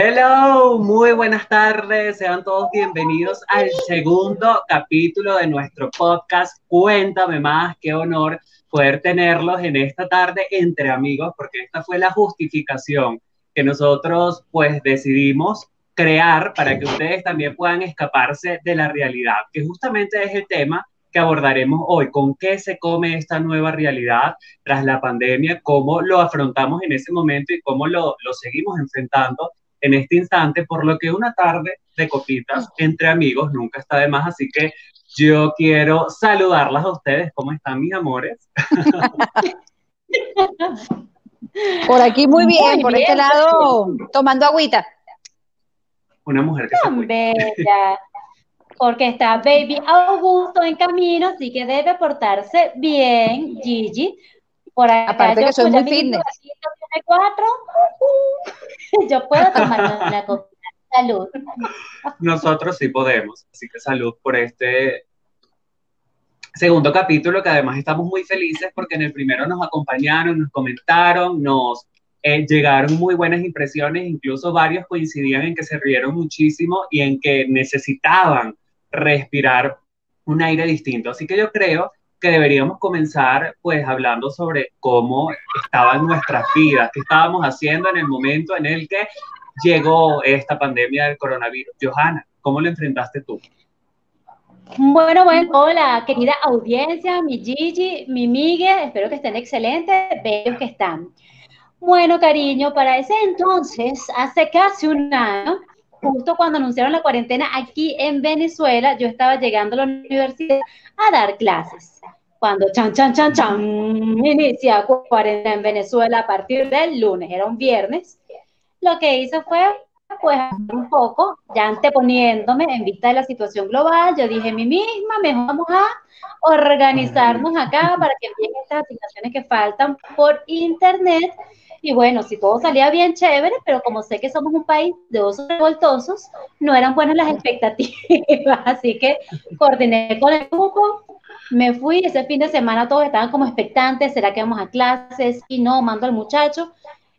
Hello, muy buenas tardes, sean todos bienvenidos al segundo capítulo de nuestro podcast. Cuéntame más, qué honor poder tenerlos en esta tarde entre amigos, porque esta fue la justificación que nosotros pues decidimos crear para que ustedes también puedan escaparse de la realidad, que justamente es el tema que abordaremos hoy, con qué se come esta nueva realidad tras la pandemia, cómo lo afrontamos en ese momento y cómo lo, lo seguimos enfrentando en este instante, por lo que una tarde de copitas entre amigos nunca está de más, así que yo quiero saludarlas a ustedes. ¿Cómo están mis amores? Por aquí muy bien, por este lado tomando agüita. Una mujer que se bella, porque está Baby Augusto en camino, así que debe portarse bien, Gigi. Por acá, Aparte que soy muy fitness. Cuatro, yo puedo tomar una copa. Salud. Nosotros sí podemos, así que salud por este segundo capítulo que además estamos muy felices porque en el primero nos acompañaron, nos comentaron, nos eh, llegaron muy buenas impresiones, incluso varios coincidían en que se rieron muchísimo y en que necesitaban respirar un aire distinto. Así que yo creo que deberíamos comenzar pues hablando sobre cómo estaban nuestras vidas, qué estábamos haciendo en el momento en el que llegó esta pandemia del coronavirus. Johanna, ¿cómo lo enfrentaste tú? Bueno, bueno, hola, querida audiencia, mi Gigi, mi Miguel, espero que estén excelentes, bellos que están. Bueno, cariño, para ese entonces, hace casi un año, justo cuando anunciaron la cuarentena aquí en Venezuela, yo estaba llegando a la universidad a dar clases. Cuando chan, chan, chan, chan, inicia cuarentena en Venezuela a partir del lunes, era un viernes, lo que hice fue pues un poco, ya anteponiéndome en vista de la situación global, yo dije a mí misma, mejor vamos a organizarnos acá para que envíen estas asignaciones que faltan por internet. Y bueno, si todo salía bien, chévere, pero como sé que somos un país de osos revoltosos, no eran buenas las expectativas. Así que coordiné con el grupo, me fui, ese fin de semana todos estaban como expectantes, ¿será que vamos a clases? Y no, mando al muchacho.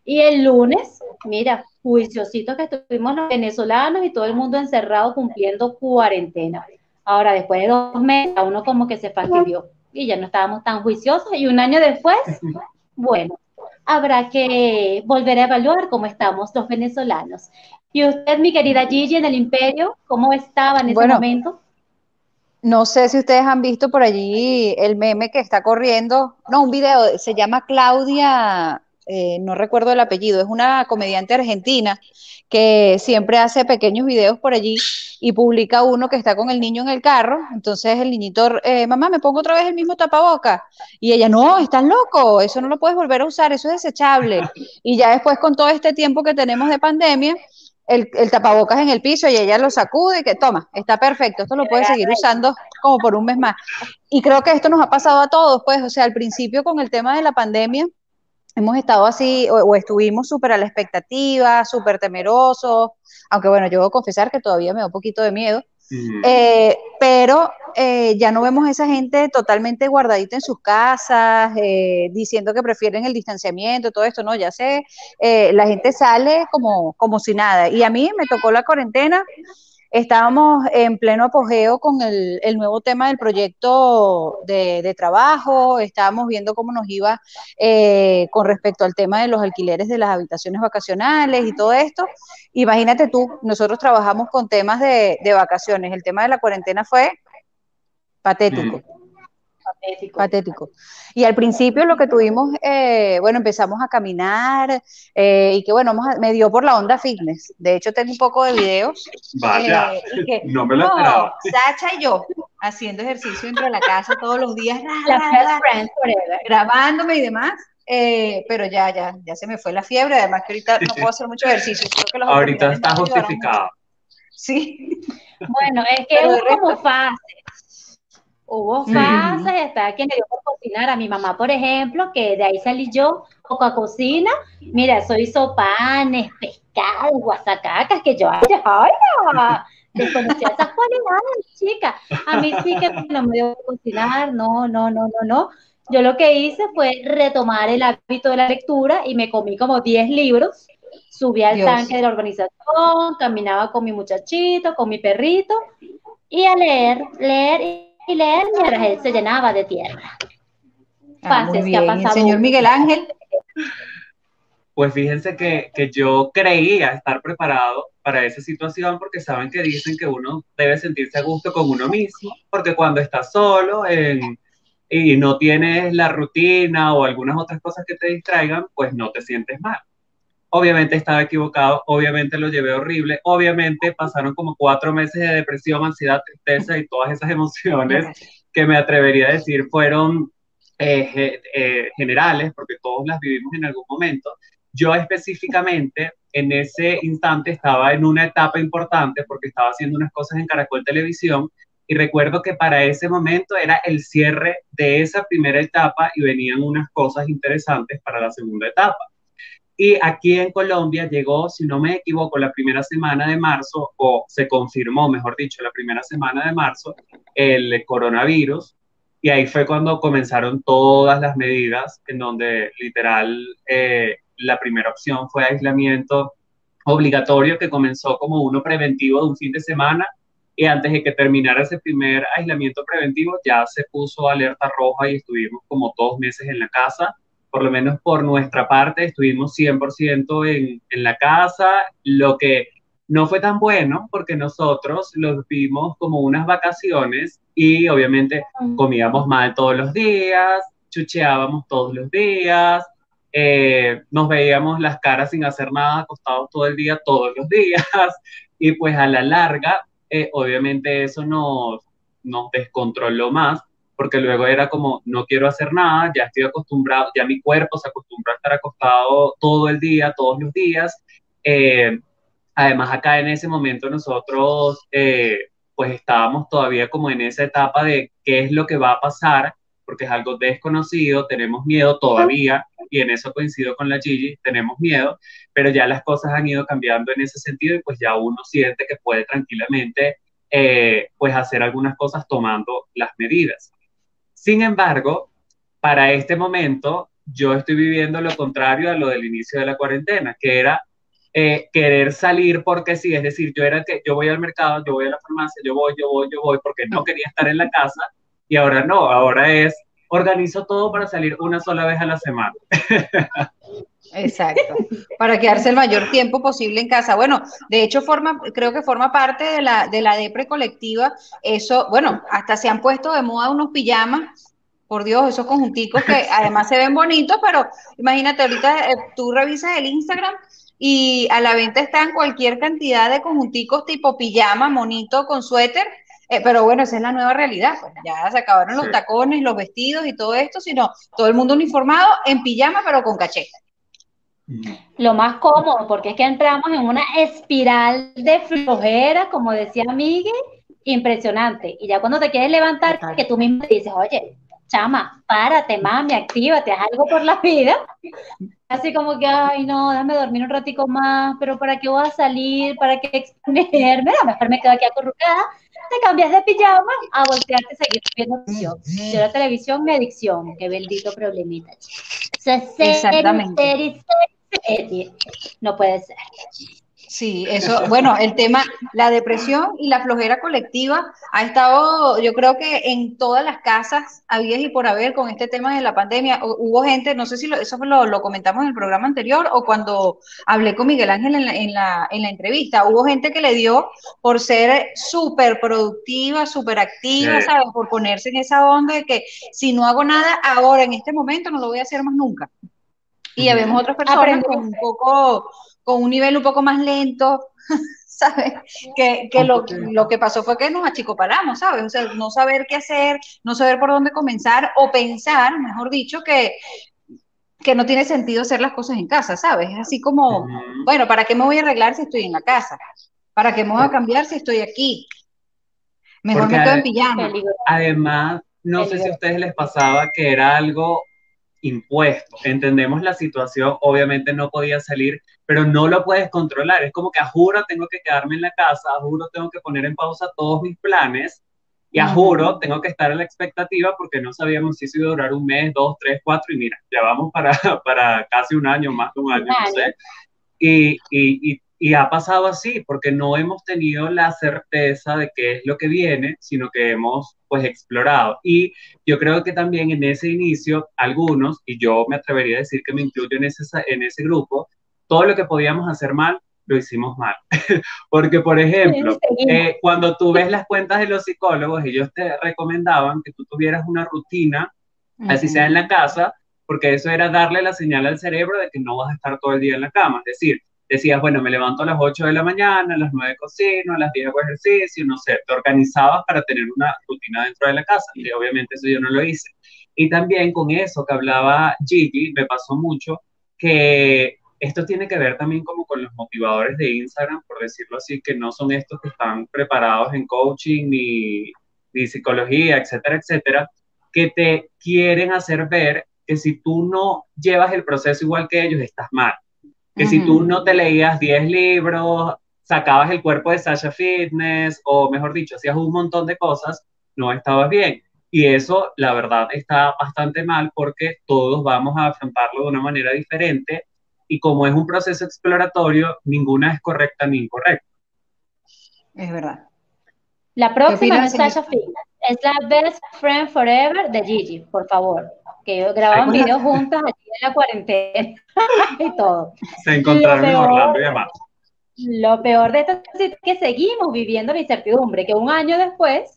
Y el lunes, mira, juiciositos que estuvimos los venezolanos y todo el mundo encerrado cumpliendo cuarentena. Ahora, después de dos meses, a uno como que se fastidió y ya no estábamos tan juiciosos. Y un año después, bueno, habrá que volver a evaluar cómo estamos los venezolanos. Y usted, mi querida Gigi, en el imperio, ¿cómo estaba en ese momento? No sé si ustedes han visto por allí el meme que está corriendo, no, un video, se llama Claudia eh, no recuerdo el apellido, es una comediante argentina que siempre hace pequeños videos por allí y publica uno que está con el niño en el carro, entonces el niñito, eh, mamá, me pongo otra vez el mismo tapaboca, y ella, no, estás loco, eso no lo puedes volver a usar, eso es desechable, y ya después con todo este tiempo que tenemos de pandemia, el, el, tapabocas en el piso y ella lo sacude y que toma, está perfecto, esto lo puedes seguir usando como por un mes más. Y creo que esto nos ha pasado a todos, pues, o sea, al principio con el tema de la pandemia, hemos estado así o, estuvimos súper a la expectativa, súper temerosos, aunque bueno, yo debo confesar que todavía me da un poquito de miedo, eh, pero eh, ya no vemos a esa gente totalmente guardadita en sus casas, eh, diciendo que prefieren el distanciamiento, todo esto, no, ya sé, la gente sale como, como si nada. Y a mí me tocó la cuarentena Estábamos en pleno apogeo con el, nuevo tema del proyecto de, trabajo, estábamos viendo cómo nos iba eh, con respecto al tema de los alquileres de las habitaciones vacacionales y todo esto. Imagínate tú, nosotros trabajamos con temas de, vacaciones, el tema de la cuarentena fue patético. Patético. Y al principio lo que tuvimos, eh, bueno, empezamos a caminar eh, y que bueno, me dio por la onda fitness. De hecho, tengo un poco de videos. Vaya, eh, no me lo esperaba. Sacha y yo haciendo ejercicio dentro de la casa todos los días, la grabándome y demás. pero ya, ya, ya se me fue la fiebre, además que ahorita no puedo hacer mucho ejercicio. ahorita está justificado. Sí. Bueno, es que es como fácil Hubo fases, está quien le dio por cocinar a mi mamá, por ejemplo, que de ahí salí yo, poco a cocina. Mira, soy sopanes, pescado, guasacacas, que yo, ay, ay, desconocía esas cualidades, chica. A mí sí que no me dio por cocinar, no, no, no, no, no. Yo lo que hice fue retomar el hábito de la lectura y me comí como 10 libros subí al tanque de la organización, caminaba con mi muchachito, con mi perrito, y a leer, leer y leer mientras él se llenaba de tierra. Ah, señor Miguel Ángel? Pues fíjense que, que, yo creía estar preparado para esa situación porque saben que dicen que uno debe sentirse a gusto con uno mismo, porque cuando estás solo y no tienes la rutina o algunas otras cosas que te distraigan, pues no te sientes mal. Obviamente estaba equivocado, obviamente lo llevé horrible, obviamente pasaron como cuatro meses de depresión, ansiedad, tristeza y todas esas emociones que me atrevería a decir fueron eh, eh, generales, porque todos las vivimos en algún momento. Yo específicamente en ese instante estaba en una etapa importante porque estaba haciendo unas cosas en Caracol Televisión y recuerdo que para ese momento era el cierre de esa primera etapa y venían unas cosas interesantes para la segunda etapa. Y aquí en Colombia llegó, si no me equivoco, la primera semana de marzo, o se confirmó, mejor dicho, la primera semana de marzo, el coronavirus. Y ahí fue cuando comenzaron todas las medidas, en donde literal eh, la primera opción fue aislamiento obligatorio, que comenzó como uno preventivo de un fin de semana. Y antes de que terminara ese primer aislamiento preventivo, ya se puso alerta roja y estuvimos como dos meses en la casa por lo menos por nuestra parte, estuvimos 100% en, en la casa, lo que no fue tan bueno porque nosotros los vimos como unas vacaciones y obviamente comíamos mal todos los días, chucheábamos todos los días, eh, nos veíamos las caras sin hacer nada, acostados todo el día, todos los días, y pues a la larga, eh, obviamente eso nos, nos descontroló más porque luego era como, no quiero hacer nada, ya estoy acostumbrado, ya mi cuerpo se acostumbró a estar acostado todo el día, todos los días. Eh, además, acá en ese momento nosotros, eh, pues estábamos todavía como en esa etapa de qué es lo que va a pasar, porque es algo desconocido, tenemos miedo todavía, y en eso coincido con la Gigi, tenemos miedo, pero ya las cosas han ido cambiando en ese sentido y pues ya uno siente que puede tranquilamente eh, pues hacer algunas cosas tomando las medidas. Sin embargo, para este momento, yo estoy viviendo lo contrario a lo del inicio de la cuarentena, que era eh, querer salir porque sí, es decir, yo era que yo voy al mercado, yo voy a la farmacia, yo voy, yo voy, yo voy, porque no quería estar en la casa y ahora no, ahora es organizo todo para salir una sola vez a la semana. Exacto, para quedarse el mayor tiempo posible en casa. Bueno, de hecho, forma, creo que forma parte de la, de la depre colectiva. Eso, bueno, hasta se han puesto de moda unos pijamas, por Dios, esos conjunticos que además se ven bonitos, pero imagínate, ahorita eh, tú revisas el Instagram y a la venta están cualquier cantidad de conjunticos tipo pijama, monito con suéter. Eh, pero bueno, esa es la nueva realidad. Pues ya se acabaron los tacones, los vestidos y todo esto, sino todo el mundo uniformado en pijama, pero con cacheta. Lo más cómodo, porque es que entramos en una espiral de flojera, como decía Miguel, impresionante. Y ya cuando te quieres levantar, que tú mismo dices, oye, chama, párate, mami, actívate, haz algo por la vida. Así como que, ay, no, déjame dormir un ratico más, pero ¿para qué voy a salir? ¿Para qué exponerme? A mejor me quedo aquí acurrucada. Te cambias de pijama a voltearte y seguir viendo televisión. Yo la televisión, mi adicción. Qué bendito problemita. Exactamente. No puede ser. Sí, eso, bueno, el tema, la depresión y la flojera colectiva ha estado, yo creo que en todas las casas, había y por haber con este tema de la pandemia. Hubo gente, no sé si eso lo, lo, comentamos en el programa anterior o cuando hablé con Miguel Ángel en la, en la, en la entrevista, hubo gente que le dio por ser súper productiva, súper activa, ¿sabes? Por ponerse en esa onda de que si no hago nada ahora, en este momento, no lo voy a hacer más nunca. Y habemos otras personas con un poco, con un nivel un poco más lento, ¿sabes? Que, que lo, lo, que pasó fue que nos achicoparamos, ¿sabes? O sea, no saber qué hacer, no saber por dónde comenzar, o pensar, mejor dicho, que, que no tiene sentido hacer las cosas en casa, ¿sabes? Así como, bueno, ¿para qué me voy a arreglar si estoy en la casa? ¿Para qué me voy a cambiar si estoy aquí? Mejor me quedo en pijama. Además, no sé si a ustedes les pasaba que era algo impuesto. Entendemos la situación, obviamente no podía salir, pero no lo puedes controlar. Es como que a juro tengo que quedarme en la casa, a juro tengo que poner en pausa todos mis planes y a juro tengo que estar en la expectativa porque no sabíamos si se iba a durar un mes, dos, tres, cuatro y mira, ya vamos para, para casi un año, más de un año, no sé. Y, y, y, ha pasado así, porque no hemos tenido la certeza de qué es lo que viene, sino que hemos pues explorado. Y yo creo que también en ese inicio, algunos, y yo me atrevería a decir que me incluyo en ese, en ese grupo, todo lo que podíamos hacer mal, lo hicimos mal. Porque, por ejemplo, eh, cuando tú ves las cuentas de los psicólogos, ellos te recomendaban que tú tuvieras una rutina, así sea en la casa, porque eso era darle la señal al cerebro de que no vas a estar todo el día en la cama. Es decir, decías, bueno, me levanto a las 8 de la mañana, a las 9 cocino, a las 10 hago ejercicio, no sé, te organizabas para tener una rutina dentro de la casa. Y obviamente eso yo no lo hice. Y también con eso que hablaba Gigi, me pasó mucho que esto tiene que ver también como con los motivadores de Instagram, por decirlo así, que no son estos que están preparados en coaching ni, ni psicología, etcétera, etcétera, que te quieren hacer ver que si tú no llevas el proceso igual que ellos, estás mal. Que si tú no te leías 10 libros, sacabas el cuerpo de Sasha Fitness, o mejor dicho, hacías un montón de cosas, no estabas bien. Y eso, la verdad, está bastante mal porque todos vamos a afrontarlo de una manera diferente. Y como es un proceso exploratorio, ninguna es correcta ni incorrecta. Es verdad. La próxima no es Sasha Fitness, es la Best Friend Forever de Gigi, por favor que grababan videos juntas aquí en la cuarentena y todo. Se encontraron en Orlando y demás. Lo peor de esto es que seguimos viviendo la incertidumbre, que un año después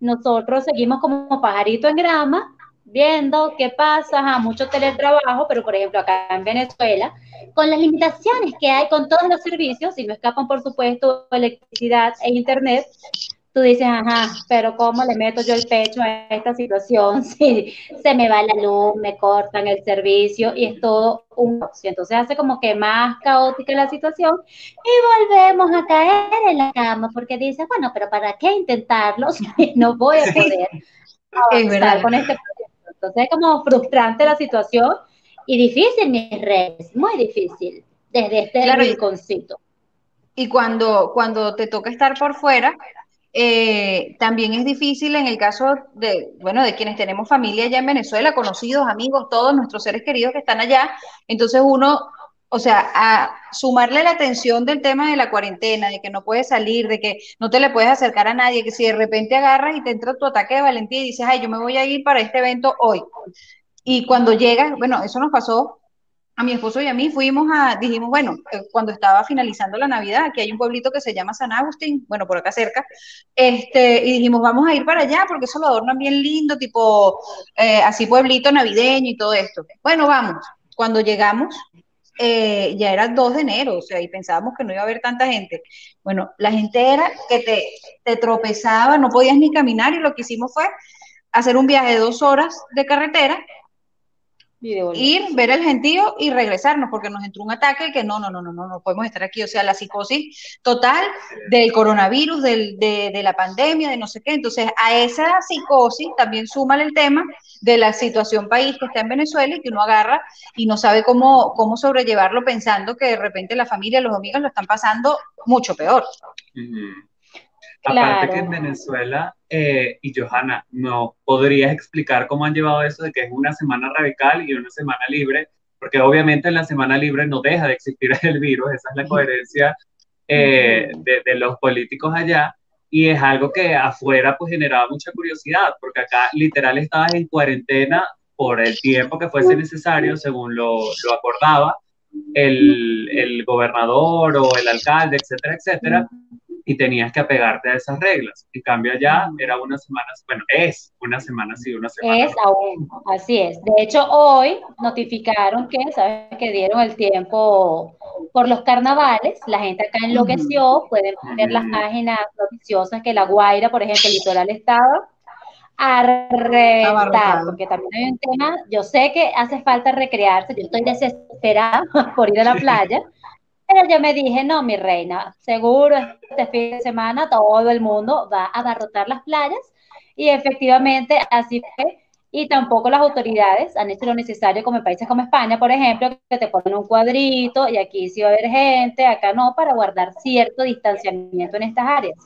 nosotros seguimos como pajarito en grama, viendo qué pasa, a mucho teletrabajo, pero por ejemplo acá en Venezuela, con las limitaciones que hay con todos los servicios, y no escapan por supuesto electricidad e internet, tú dices, ajá, pero ¿cómo le meto yo el pecho a esta situación si se me va la luz, me cortan el servicio y es todo un Entonces hace como que más caótica la situación y volvemos a caer en la cama porque dices, bueno, pero ¿para qué intentarlo si no voy a poder avanzar con este proyecto? Entonces es como frustrante la situación y difícil, mis redes, muy difícil desde este claro. rinconcito. Y cuando, cuando te toca estar por fuera, eh, también es difícil en el caso de, bueno, de quienes tenemos familia allá en Venezuela, conocidos, amigos, todos nuestros seres queridos que están allá. Entonces uno, o sea, a sumarle la atención del tema de la cuarentena, de que no puedes salir, de que no te le puedes acercar a nadie, que si de repente agarras y te entra tu ataque de valentía y dices, ay, yo me voy a ir para este evento hoy. Y cuando llegas, bueno, eso nos pasó a mi esposo y a mí fuimos a, dijimos, bueno, eh, cuando estaba finalizando la Navidad, aquí hay un pueblito que se llama San Agustín, bueno, por acá cerca, este, y dijimos, vamos a ir para allá porque eso lo adornan bien lindo, tipo, eh, así pueblito navideño y todo esto. Bueno, vamos. Cuando llegamos, eh, ya era 2 de enero, o sea, y pensábamos que no iba a haber tanta gente. Bueno, la gente era que te, te tropezaba, no podías ni caminar, y lo que hicimos fue hacer un viaje de dos horas de carretera ir, ver el gentío y regresarnos, porque nos entró un ataque que no, no, no, no, no, no podemos estar aquí. O sea, la psicosis total del coronavirus, del, de, de, la pandemia, de no sé qué. Entonces, a esa psicosis también suma el tema de la situación país que está en Venezuela y que uno agarra y no sabe cómo, cómo sobrellevarlo pensando que de repente la familia, los amigos lo están pasando mucho peor. Aparte que en Venezuela, eh, y Johanna, ¿no podrías explicar cómo han llevado eso de que es una semana radical y una semana libre? Porque obviamente en la semana libre no deja de existir el virus, esa es la coherencia eh, de, de, los políticos allá, y es algo que afuera pues generaba mucha curiosidad, porque acá literal estabas en cuarentena por el tiempo que fuese necesario, según lo, lo acordaba el, el gobernador o el alcalde, etcétera, etcétera y tenías que apegarte a esas reglas. En cambio allá era una semana, bueno, es una semana sí, una semana. Es aún, así es. De hecho, hoy notificaron que, ¿sabes? Que dieron el tiempo por los carnavales, la gente acá enloqueció, pueden ver las páginas noticiosas que La Guaira, por ejemplo, el litoral estaba a reventar, porque también hay un tema, yo sé que hace falta recrearse, yo estoy desesperada por ir a la playa, pero yo me dije, no, mi reina, seguro este fin de semana todo el mundo va a abarrotar las playas. Y efectivamente así fue. Y tampoco las autoridades han hecho lo necesario como en países como España, por ejemplo, que te ponen un cuadrito y aquí sí va a haber gente, acá no, para guardar cierto distanciamiento en estas áreas.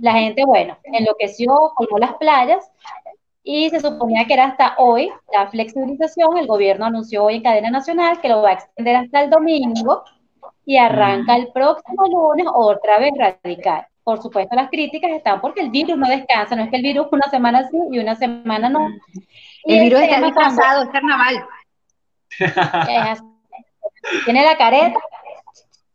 La gente, bueno, enloqueció, colmó las playas y se suponía que era hasta hoy la flexibilización. El gobierno anunció hoy en cadena nacional que lo va a extender hasta el domingo y arranca el próximo lunes otra vez radical. Por supuesto, las críticas están porque el virus no descansa, no es que el virus una semana sí y una semana no. el virus está descansado, es carnaval. Tiene la careta.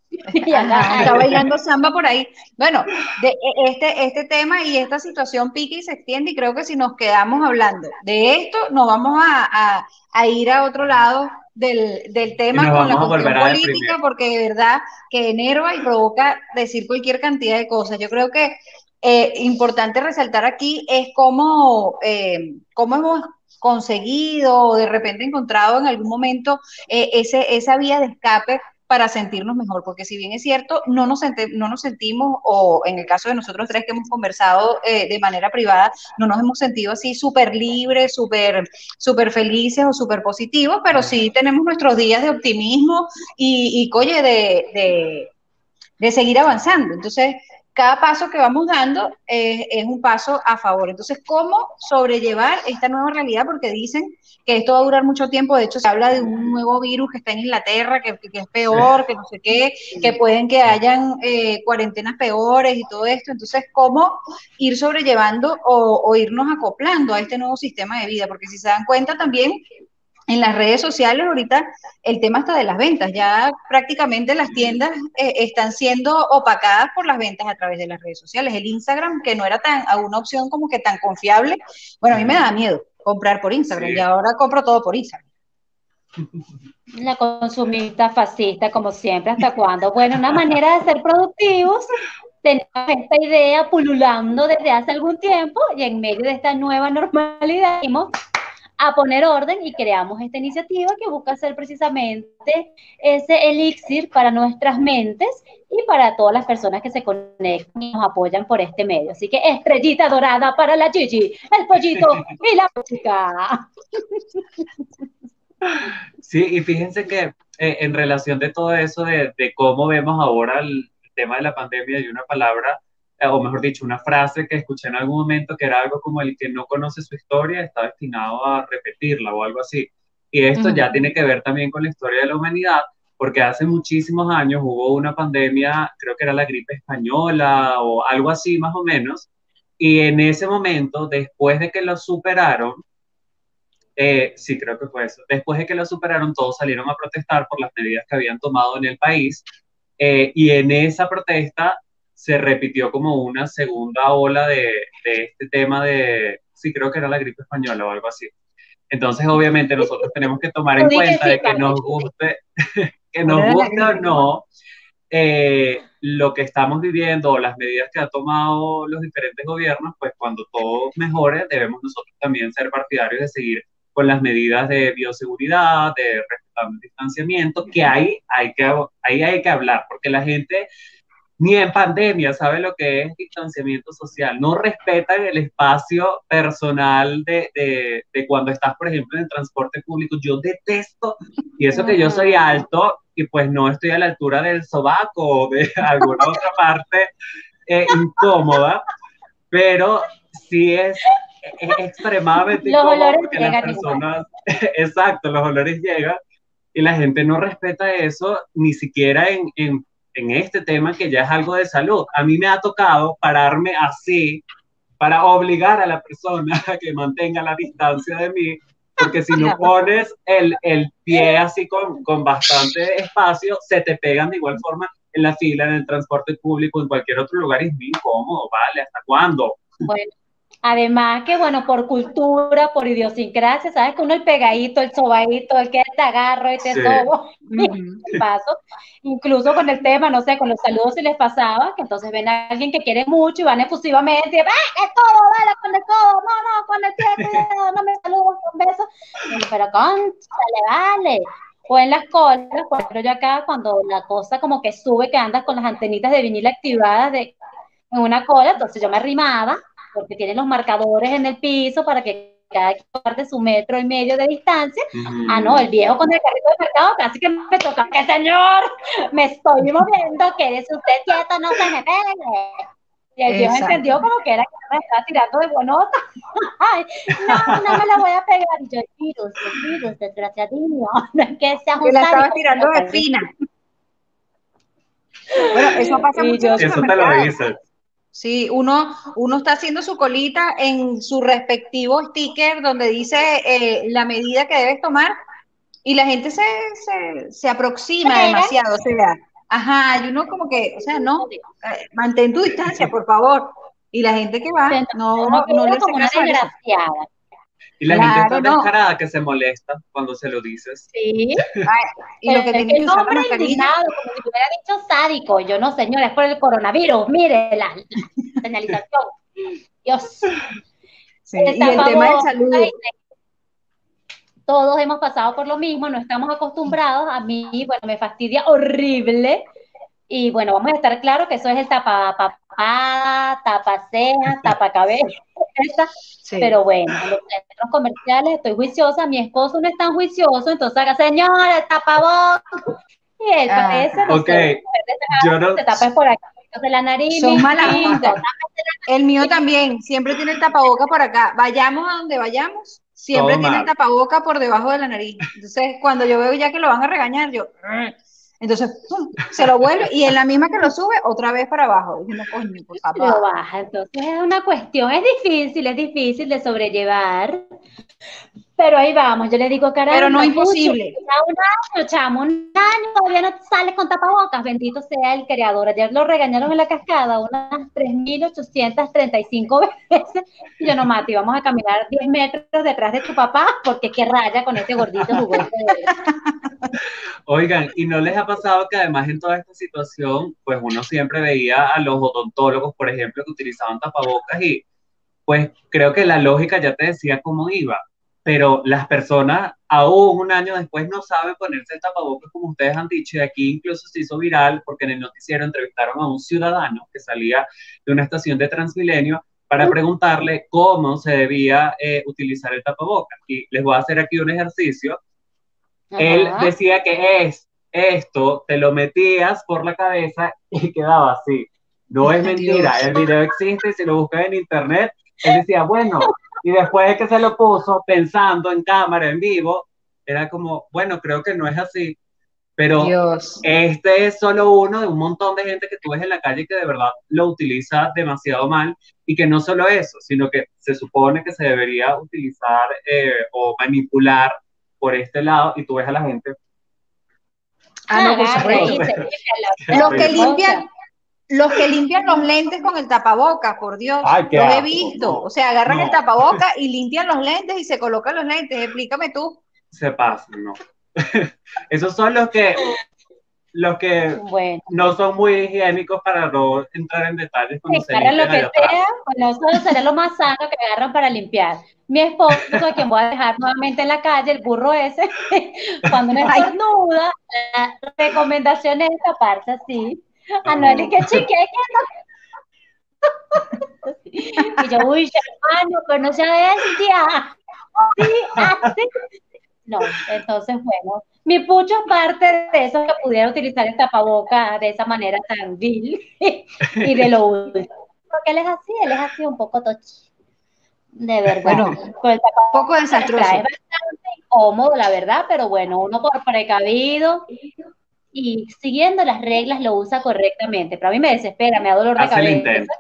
está bailando samba por ahí. Bueno, de e, este, este tema y esta situación pique y se extiende y creo que si nos quedamos hablando de esto, nos vamos a, a ir a otro lado del, del tema con la cuestión política, porque de verdad que enerva y provoca decir cualquier cantidad de cosas. Yo creo que eh, importante resaltar aquí es cómo, eh, cómo hemos conseguido o de repente encontrado en algún momento eh, ese, esa vía de escape para sentirnos mejor, porque si bien es cierto, no nos, no nos sentimos, o en el caso de nosotros tres que hemos conversado eh, de manera privada, no nos hemos sentido así súper libres, súper super felices o súper positivos, pero sí tenemos nuestros días de optimismo y, y coye, de, de, de seguir avanzando. Entonces, cada paso que vamos dando es un paso a favor. Entonces, ¿cómo sobrellevar esta nueva realidad? Porque dicen que esto va a durar mucho tiempo. De hecho, se habla de un nuevo virus que está en Inglaterra, que, es peor, que no sé qué, que pueden que hayan eh, cuarentenas peores y todo esto. Entonces, ¿cómo ir sobrellevando o, o irnos acoplando a este nuevo sistema de vida? Porque si se dan cuenta también, en las redes sociales ahorita el tema está de las ventas. Ya prácticamente las tiendas eh, están siendo opacadas por las ventas a través de las redes sociales. El Instagram, que no era tan una opción como que tan confiable, bueno, a mí me da miedo comprar por Instagram y ahora compro todo por Instagram. La consumista fascista, como siempre, ¿hasta cuándo? Bueno, una manera de ser productivos. Tenemos esta idea pululando desde hace algún tiempo y en medio de esta nueva normalidad a poner orden y creamos esta iniciativa que busca ser precisamente ese elixir para nuestras mentes y para todas las personas que se conectan y nos apoyan por este medio. Así que estrellita dorada para la Gigi, el pollito y la música. Sí, y fíjense que eh, en relación de todo eso, de, de cómo vemos ahora el tema de la pandemia y una palabra o mejor dicho, una frase que escuché en algún momento que era algo como el que no conoce su historia está destinado a repetirla o algo así. Y esto ya tiene que ver también con la historia de la humanidad, porque hace muchísimos años hubo una pandemia, creo que era la gripe española o algo así más o menos, y en ese momento, después de que lo superaron, eh, sí, creo que fue eso. Después de que lo superaron, todos salieron a protestar por las medidas que habían tomado en el país. Eh, y en esa protesta se repitió como una segunda ola de, este tema de, sí, creo que era la gripe española o algo así. Entonces, obviamente, nosotros tenemos que tomar en cuenta de que nos guste, que nos guste o no, eh, lo que estamos viviendo o las medidas que han tomado los diferentes gobiernos, pues cuando todo mejore, debemos nosotros también ser partidarios de seguir con las medidas de bioseguridad, de respetar el distanciamiento, que ahí hay que, ahí hay que hablar, porque la gente ni en pandemia sabe lo que es distanciamiento social. No respetan el espacio personal de, de, cuando estás, por ejemplo, en el transporte público. Yo detesto, y eso que yo soy alto y pues no estoy a la altura del sobaco o de alguna otra parte eh, incómoda, pero sí es, extremadamente los olores llegan las personas, exacto, los olores llegan y la gente no respeta eso ni siquiera en, en en este tema que ya es algo de salud. A mí me ha tocado pararme así para obligar a la persona a que mantenga la distancia de mí, porque si no pones el, el pie así con, con, bastante espacio, se te pegan de igual forma en la fila, en el transporte público, en cualquier otro lugar, es muy incómodo, ¿vale? ¿Hasta cuándo? Bueno, Además que, bueno, por cultura, por idiosincrasia, sabes que uno el pegadito, el sobadito, el que te agarro y te sobo, paso. Incluso con el tema, no sé, con los saludos se les pasaba, que entonces ven a alguien que quiere mucho y van efusivamente, y, ¡ah, es todo, dale con el codo! No, no, con el pie, cuidado, no me saludo, con besos. Pero le vale. O en las colas, por ejemplo, yo acá, cuando la cosa como que sube, que andas con las antenitas de vinil activadas de, en una cola, entonces yo me arrimaba porque tienen los marcadores en el piso para que cada quien guarde su metro y medio de distancia. Ah, no, el viejo con el carrito de mercado casi que me toca, que señor, me estoy moviendo, quédese usted quieto, no se me pegue. Y el viejo entendió como que era que me estaba tirando de bonota. Ay, no, no me la voy a pegar. Y yo, el virus, el virus, desgraciadinho, que se ajusta. la estaba tirando de fina. eso pasa mucho. Eso te lo dices. Sí, uno, uno está haciendo su colita en su respectivo sticker donde dice eh, la medida que debes tomar y la gente se, se, se aproxima demasiado, o sea, ajá, y uno como que, o sea, no, eh, mantén tu distancia, por favor. Y la gente que va, no, no, no le como una desgraciada. Y la gente está descarada que se molesta cuando se lo dices. Sí. y lo que tiene que usar indignado, como si hubiera dicho sádico. Yo no, señora, es por el coronavirus. Mire la, señalización. Dios. Sí. y el tema de salud. Todos hemos pasado por lo mismo, no estamos acostumbrados. A mí, bueno, me fastidia horrible. Y bueno, vamos a estar claros que eso es el tapa papá, tapa ceja, tapa Pero bueno, en los centros comerciales estoy juiciosa, mi esposo no es tan juicioso, entonces haga, señora, tapa Y él ah, parece, no okay. Yo no... te tapes por aquí. De la nariz, Son malas El mío también, siempre tiene el tapaboca por acá. Vayamos a donde vayamos, siempre tiene el tapaboca por debajo de la nariz. Entonces, cuando yo veo ya que lo van a regañar, yo, entonces, se lo vuelve y en la misma que lo sube, otra vez para abajo. Lo baja. Entonces, es una cuestión, es difícil, es difícil de sobrellevar. Pero ahí vamos, yo le digo, carajo. Pero no es imposible. un año, chamo, un año todavía no sales con tapabocas, bendito sea el creador. Ayer lo regañaron en la cascada unas 3.835 veces. Y yo no, Mati, vamos a caminar 10 metros detrás de tu papá, porque qué raya con ese gordito jugoso. Oigan, ¿y no les ha pasado que además en toda esta situación, pues uno siempre veía a los odontólogos, por ejemplo, que utilizaban tapabocas y pues creo que la lógica ya te decía cómo iba pero las personas aún un año después no saben ponerse el tapabocas como ustedes han dicho, y aquí incluso se hizo viral porque en el noticiero entrevistaron a un ciudadano que salía de una estación de Transmilenio para preguntarle cómo se debía eh, utilizar el tapabocas. Y les voy a hacer aquí un ejercicio. Él decía que es esto, te lo metías por la cabeza y quedaba así. No es mentira, el video existe, si lo buscas en internet, él decía, bueno, y después de que se lo puso pensando en cámara, en vivo, era como, bueno, creo que no es así. Pero este es solo uno de un montón de gente que tú ves en la calle que de verdad lo utiliza demasiado mal y que no solo eso, sino que se supone que se debería utilizar eh, o manipular por este lado y tú ves a la gente. Ah, no, Los que limpian, los que limpian los lentes con el tapabocas, por Dios, lo he visto. O sea, agarran el tapabocas y limpian los lentes y se colocan los lentes. Explícame tú. Se pasan, no. Esos son los que los que no son muy higiénicos para no entrar en detalles. Cuando se agarran lo que sea, bueno, eso sería lo más sano que agarran para limpiar. Mi esposo, a quien voy a dejar nuevamente en la calle, el burro ese, cuando me estornuda, la recomendación es taparse así Ah, no, es que chequeé Y yo, uy, hermano, conoce a bestia. Sí, así. No, entonces, bueno, mi pucho es parte de eso que pudiera utilizar el tapaboca de esa manera tan vil y de lo último. Porque él es así, él es así un poco tochi. De verdad. Bueno, un poco desastroso. Es bastante incómodo, la verdad, pero bueno, uno por precavido y siguiendo las reglas lo usa correctamente. Pero a mí me desespera, me da dolor de cabeza.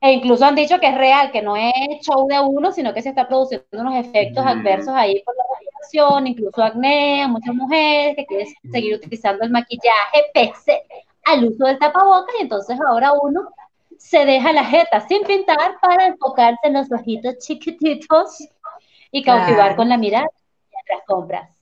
E incluso han dicho que es real, que no es show de uno, sino que se está produciendo unos efectos adversos ahí por la radiación, incluso acné, muchas mujeres que quieren seguir utilizando el maquillaje pese al uso del tapabocas, y entonces ahora uno se deja la jeta sin pintar para enfocarse en los ojitos chiquititos y cautivar con la mirada las compras.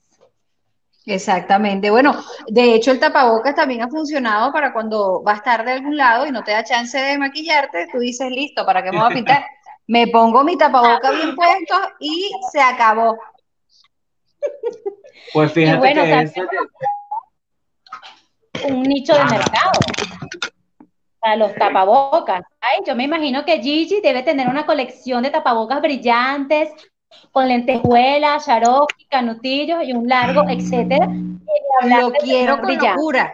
Exactamente. Bueno, de hecho el tapabocas también ha funcionado para cuando vas tarde a algún lado y no te da chance de maquillarte, tú dices, listo, ¿para qué me voy a pintar? Me pongo mi tapabocas bien puesto y se acabó. Pues fíjate que un nicho de mercado para los tapabocas. Ay, yo me imagino que Gigi debe tener una colección de tapabocas brillantes, con lentejuelas, charoqui, canutillos y un largo, etcétera. Lo quiero con locura,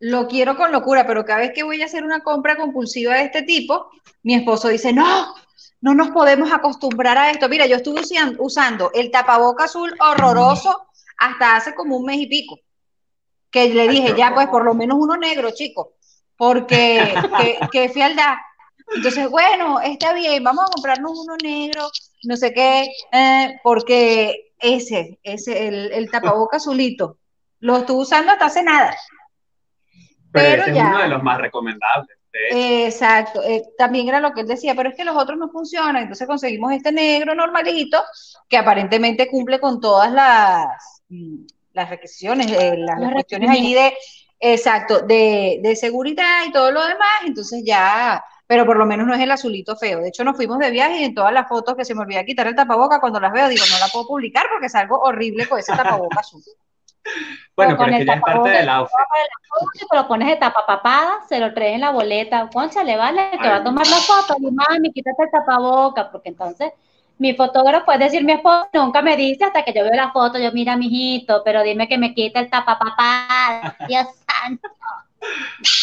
lo quiero con locura, pero cada vez que voy a hacer una compra compulsiva de este tipo, mi esposo dice, no, no nos podemos acostumbrar a esto. Mira, yo estuve usando el tapaboca azul horroroso hasta hace como un mes y pico, que le dije, ya pues por lo menos uno negro, chico. porque qué, qué fialdad. Entonces, bueno, está bien, vamos a comprarnos uno negro, no sé qué, eh, porque ese, ese, el, el tapaboca azulito, lo estuve usando hasta hace nada. Pero, Pero ese ya. es uno de los más recomendables. de hecho. Exacto, eh, también era lo que él decía, pero es que los otros no funcionan, entonces conseguimos este negro normalito que aparentemente cumple con todas las, mm, las requisiciones, eh, las, Los cuestiones allí de, exacto, de, de seguridad y todo lo demás, entonces ya, pero por lo menos no es el azulito feo. De hecho, nos fuimos de viaje y en todas las fotos que se me olvida quitar el tapaboca, cuando las veo digo, no la puedo publicar porque salgo horrible con ese tapaboca azul. Bueno, pero es que ya es parte del outfit. Si te lo pones de tapa papada, se lo traes en la boleta. Concha, le vale que Ay, va a tomar la foto. Mi mami, quítate el tapaboca, porque entonces mi fotógrafo, es decir, mi esposo, nunca me dice hasta que yo veo la foto, yo mira, mijito, pero dime que me quite el tapapapada. Dios santo.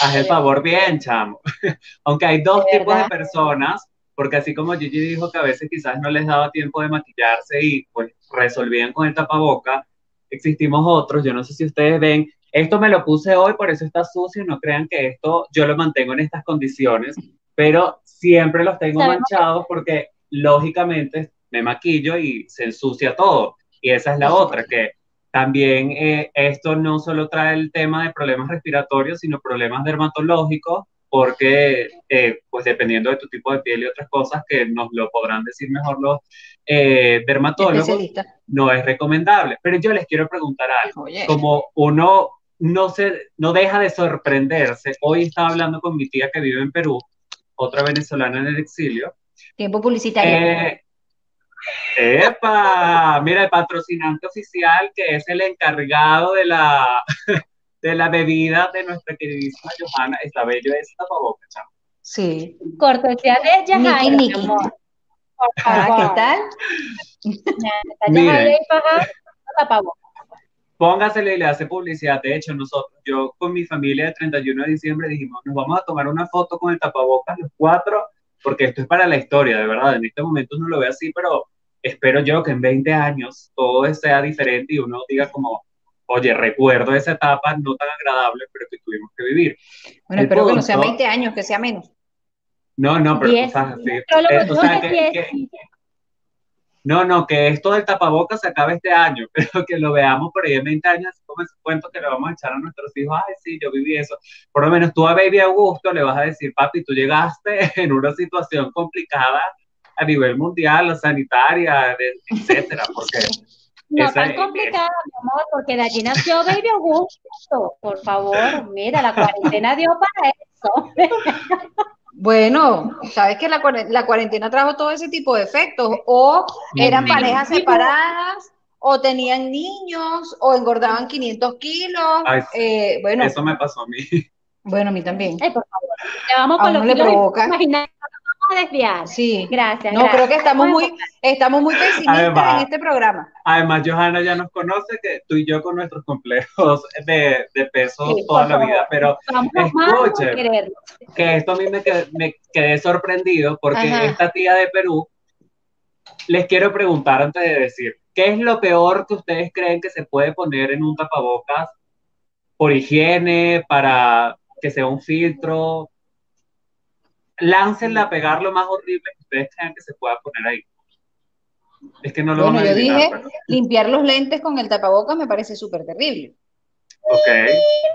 Haz el favor bien, chamo. Aunque hay dos tipos de personas, porque así como Gigi dijo que a veces quizás no les daba tiempo de maquillarse y pues resolvían con el tapaboca, existimos otros, yo no sé si ustedes ven, esto me lo puse hoy, por eso está sucio, no crean que esto yo lo mantengo en estas condiciones, pero siempre los tengo manchados porque lógicamente me maquillo y se ensucia todo. Y esa es la otra, que también eh, esto no solo trae el tema de problemas respiratorios, sino problemas dermatológicos, porque eh, pues dependiendo de tu tipo de piel y otras cosas que nos lo podrán decir mejor los eh, dermatólogos, no es recomendable. Pero yo les quiero preguntar algo Oye, como uno no se no deja de sorprenderse. Hoy estaba hablando con mi tía que vive en Perú, otra venezolana en el exilio. Tiempo publicitario. Eh, ¡Epa! Mira, el patrocinante oficial que es el encargado de la de la bebida de nuestra queridísima Johanna, está bello ese tapabocas, chamo. sí. Cortesía de Yajaira, Niki, mi Niki. amor. Por Ah, favor. ¿qué tal? Miren. Póngasele y le hace publicidad. De hecho, nosotros, yo con mi familia el 31 de diciembre dijimos, nos vamos a tomar una foto con el tapabocas los cuatro, porque esto es para la historia, de verdad. En este momento no lo ve así, pero espero yo que en 20 años todo sea diferente y uno diga como, oye, recuerdo esa etapa no tan agradable, pero que tuvimos que vivir. Bueno, El espero que no sea punto- 20 años, que sea menos. No, no, pero Diez. tú sabes, sí. Eh, que- no, no, que esto del tapabocas se acabe este año, pero que lo veamos por ahí en 20 años, así como ese cuento que le vamos a echar a nuestros hijos, ay, sí, yo viví eso. Por lo menos tú a Baby Augusto le vas a decir, papi, tú llegaste en una situación complicada a nivel mundial, sanitaria, etcétera, porque No esa tan es- complicada, mi amor, porque de allí nació Baby Augusto. Por favor, mira, la cuarentena dio para eso. Bueno, sabes que la, cuare- la cuarentena trajo todo ese tipo de efectos, o eran parejas separadas, o tenían niños, o engordaban 500 kilos. Ay, eh, bueno, eso me pasó a mí. bueno, a mí también. Ay, por favor. Ya vamos con los le kilos provoca. vamos a desviar. Sí. Gracias. No, gracias. creo que estamos muy, estamos muy pesimistas Además. en este programa. Además, Johanna ya nos conoce que tú y yo con nuestros complejos de, de peso Sí, toda la favor. vida, pero quererlo. que esto a mí me quedé, me quedé sorprendido porque Ajá. esta tía de Perú, les quiero preguntar antes de decir, ¿qué es lo peor que ustedes creen que se puede poner en un tapabocas por higiene, para que sea un filtro? Láncenla a pegar lo más horrible que ustedes crean que se pueda poner ahí. Es que no lo Bueno, van a yo adivinar, dije, pero- limpiar los lentes con el tapabocas me parece súper terrible. ok.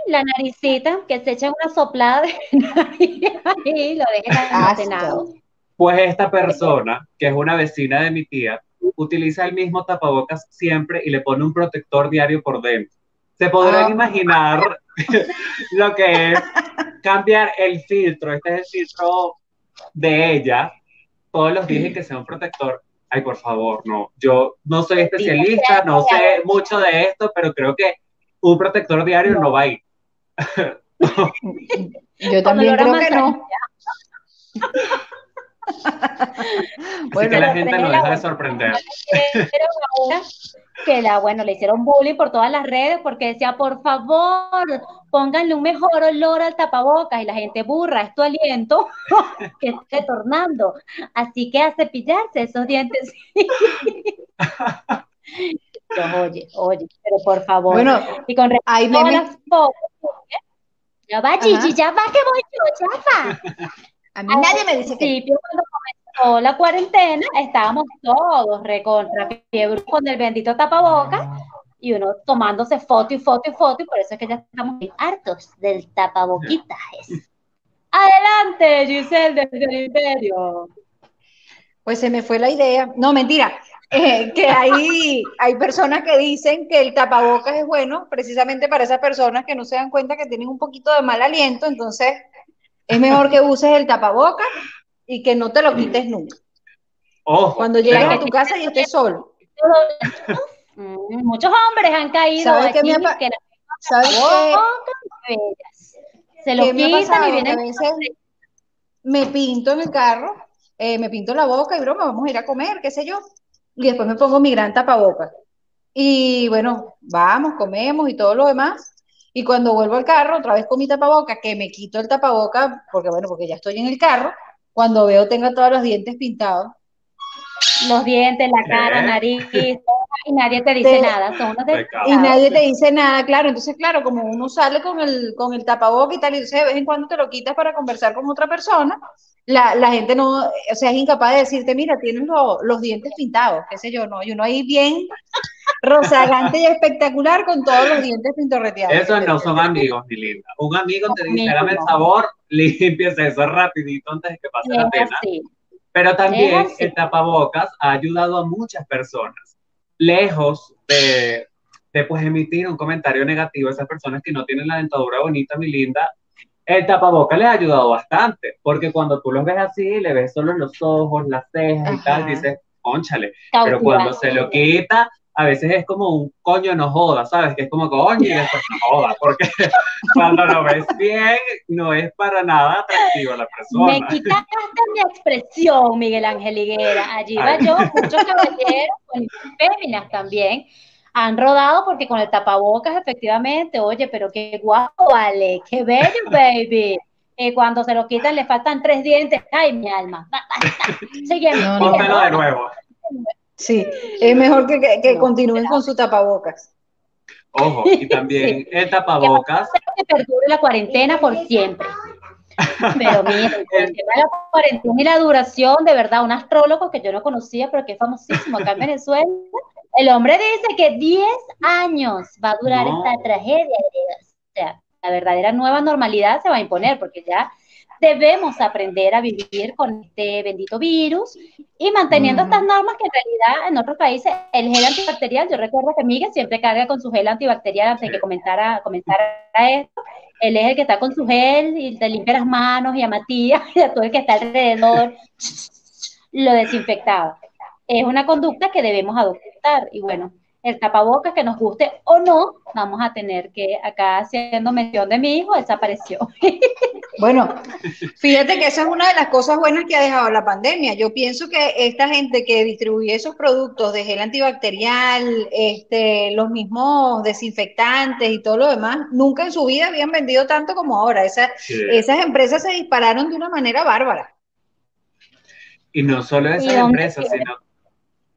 La naricita, que se echa una soplada de nariz ahí, lo dejen almacenado. Pues esta persona, que es una vecina de mi tía, utiliza el mismo tapabocas siempre y le pone un protector diario por dentro. Se podrán Ah. imaginar lo que es cambiar el filtro. Este es el filtro de ella todos los días que sea un protector. Ay, por favor, no. Yo no soy especialista, no sé mucho de esto, pero creo que un protector diario no va a ir. Yo también creo que no. Bueno, que la pero gente no deja de sorprender. Que la, bueno, le hicieron bullying por todas las redes porque decía, por favor, pónganle un mejor olor al tapabocas y la gente burra, es tu aliento que está tornando. Así que a cepillarse esos dientes. Oye, oye, pero por favor. Bueno, y con hay memes, las fotos, Ya va, Gigi, ya va, que voy yo, ya va. A mí nadie me dice que... principio, cuando comenzó la cuarentena, estábamos todos recontra fiebre con el bendito tapabocas y uno tomándose foto y foto y foto, y por eso es que ya estamos hartos del tapaboquitajes. Adelante, Giselle, desde el imperio. Pues se me fue la idea. No, mentira. Eh, que hay, hay personas que dicen que el tapabocas es bueno precisamente para esas personas que no se dan cuenta que tienen un poquito de mal aliento, entonces es mejor que uses el tapabocas y que no te lo quites nunca. Ojo, Cuando llegues pero- a tu casa y estés solo. Muchos hombres han caído ¿Sabes qué aquí me ha pa- que la ¿Sabes qué? Se lo ¿Qué me ha quitan y vienen a veces me pinto en el carro, eh, me pinto la boca y broma, vamos a ir a comer, qué sé yo. Y después me pongo mi gran tapabocas. Y bueno, vamos, comemos y todo lo demás. Y cuando vuelvo al carro, otra vez con mi tapabocas, que me quito el tapabocas, porque bueno, porque ya estoy en el carro, cuando veo tengo todos los dientes pintados. los dientes, la cara, ¿Qué? nariz, y nadie te dice Te- nada. Son unos. Y nadie te dice nada, claro. Entonces, claro, como uno sale con el, con el tapabocas y tal, y entonces de vez en cuando te lo quitas para conversar con otra persona, la, la gente no, o sea, es incapaz de decirte, mira, tienes lo- los dientes pintados, qué sé yo, no, y uno ahí bien rozagante y espectacular con todos los dientes pintorreteados. Esos no son amigos, mi linda. Un amigo te dice, dame el sabor, limpiese eso rapidito antes de que pase la pena. así. Pero también el tapabocas ha ayudado a muchas personas, lejos de, de pues emitir un comentario negativo a esas personas que no tienen la dentadura bonita, mi linda. El tapabocas les ha ayudado bastante, porque cuando tú los ves así, le ves solo los ojos, las cejas y Ajá. tal, dices, conchale. Pero cuando se lo quita, a veces es como un coño no joda, ¿sabes? Que es como coño y después no joda, porque cuando lo ves bien, no es para nada atractivo la Me persona. quitaste mi expresión, Miguel Ángel Higuera. Allí va Ay. yo, muchos caballeros, y féminas también, han rodado porque con el tapabocas, efectivamente, oye, pero qué guapo, vale, qué bello, baby. Y cuando se lo quitan le faltan tres dientes. Ay, mi alma. Seguimos. No, de nuevo. Sí, es mejor que, que, que continúen con su tapabocas. Ojo, y también el tapabocas, que perdure la cuarentena por siempre. Pero mira, el tema de la cuarentena y la duración, de verdad, un astrólogo que yo no conocía, pero que es famosísimo acá en Venezuela, el hombre dice que 10 años va a durar No. esta tragedia. O sea, la verdadera nueva normalidad se va a imponer porque ya debemos aprender a vivir con este bendito virus y manteniendo estas normas que en realidad en otros países el gel antibacterial, yo recuerdo que Miguel siempre carga con su gel antibacterial antes de que comenzara, comenzara esto, él es el que está con su gel y te limpia las manos y a Matías y a todo el que está alrededor lo desinfectaba. Es una conducta que debemos adoptar y bueno, el tapabocas que nos guste o no, vamos a tener que acá haciendo mención de mi hijo, desapareció. Bueno, fíjate que esa es una de las cosas buenas que ha dejado la pandemia. Yo pienso que esta gente que distribuye esos productos de gel antibacterial, este, los mismos desinfectantes y todo lo demás, nunca en su vida habían vendido tanto como ahora. Esa- esas empresas se dispararon de una manera bárbara. y no solo ¿Y esas empresas, sino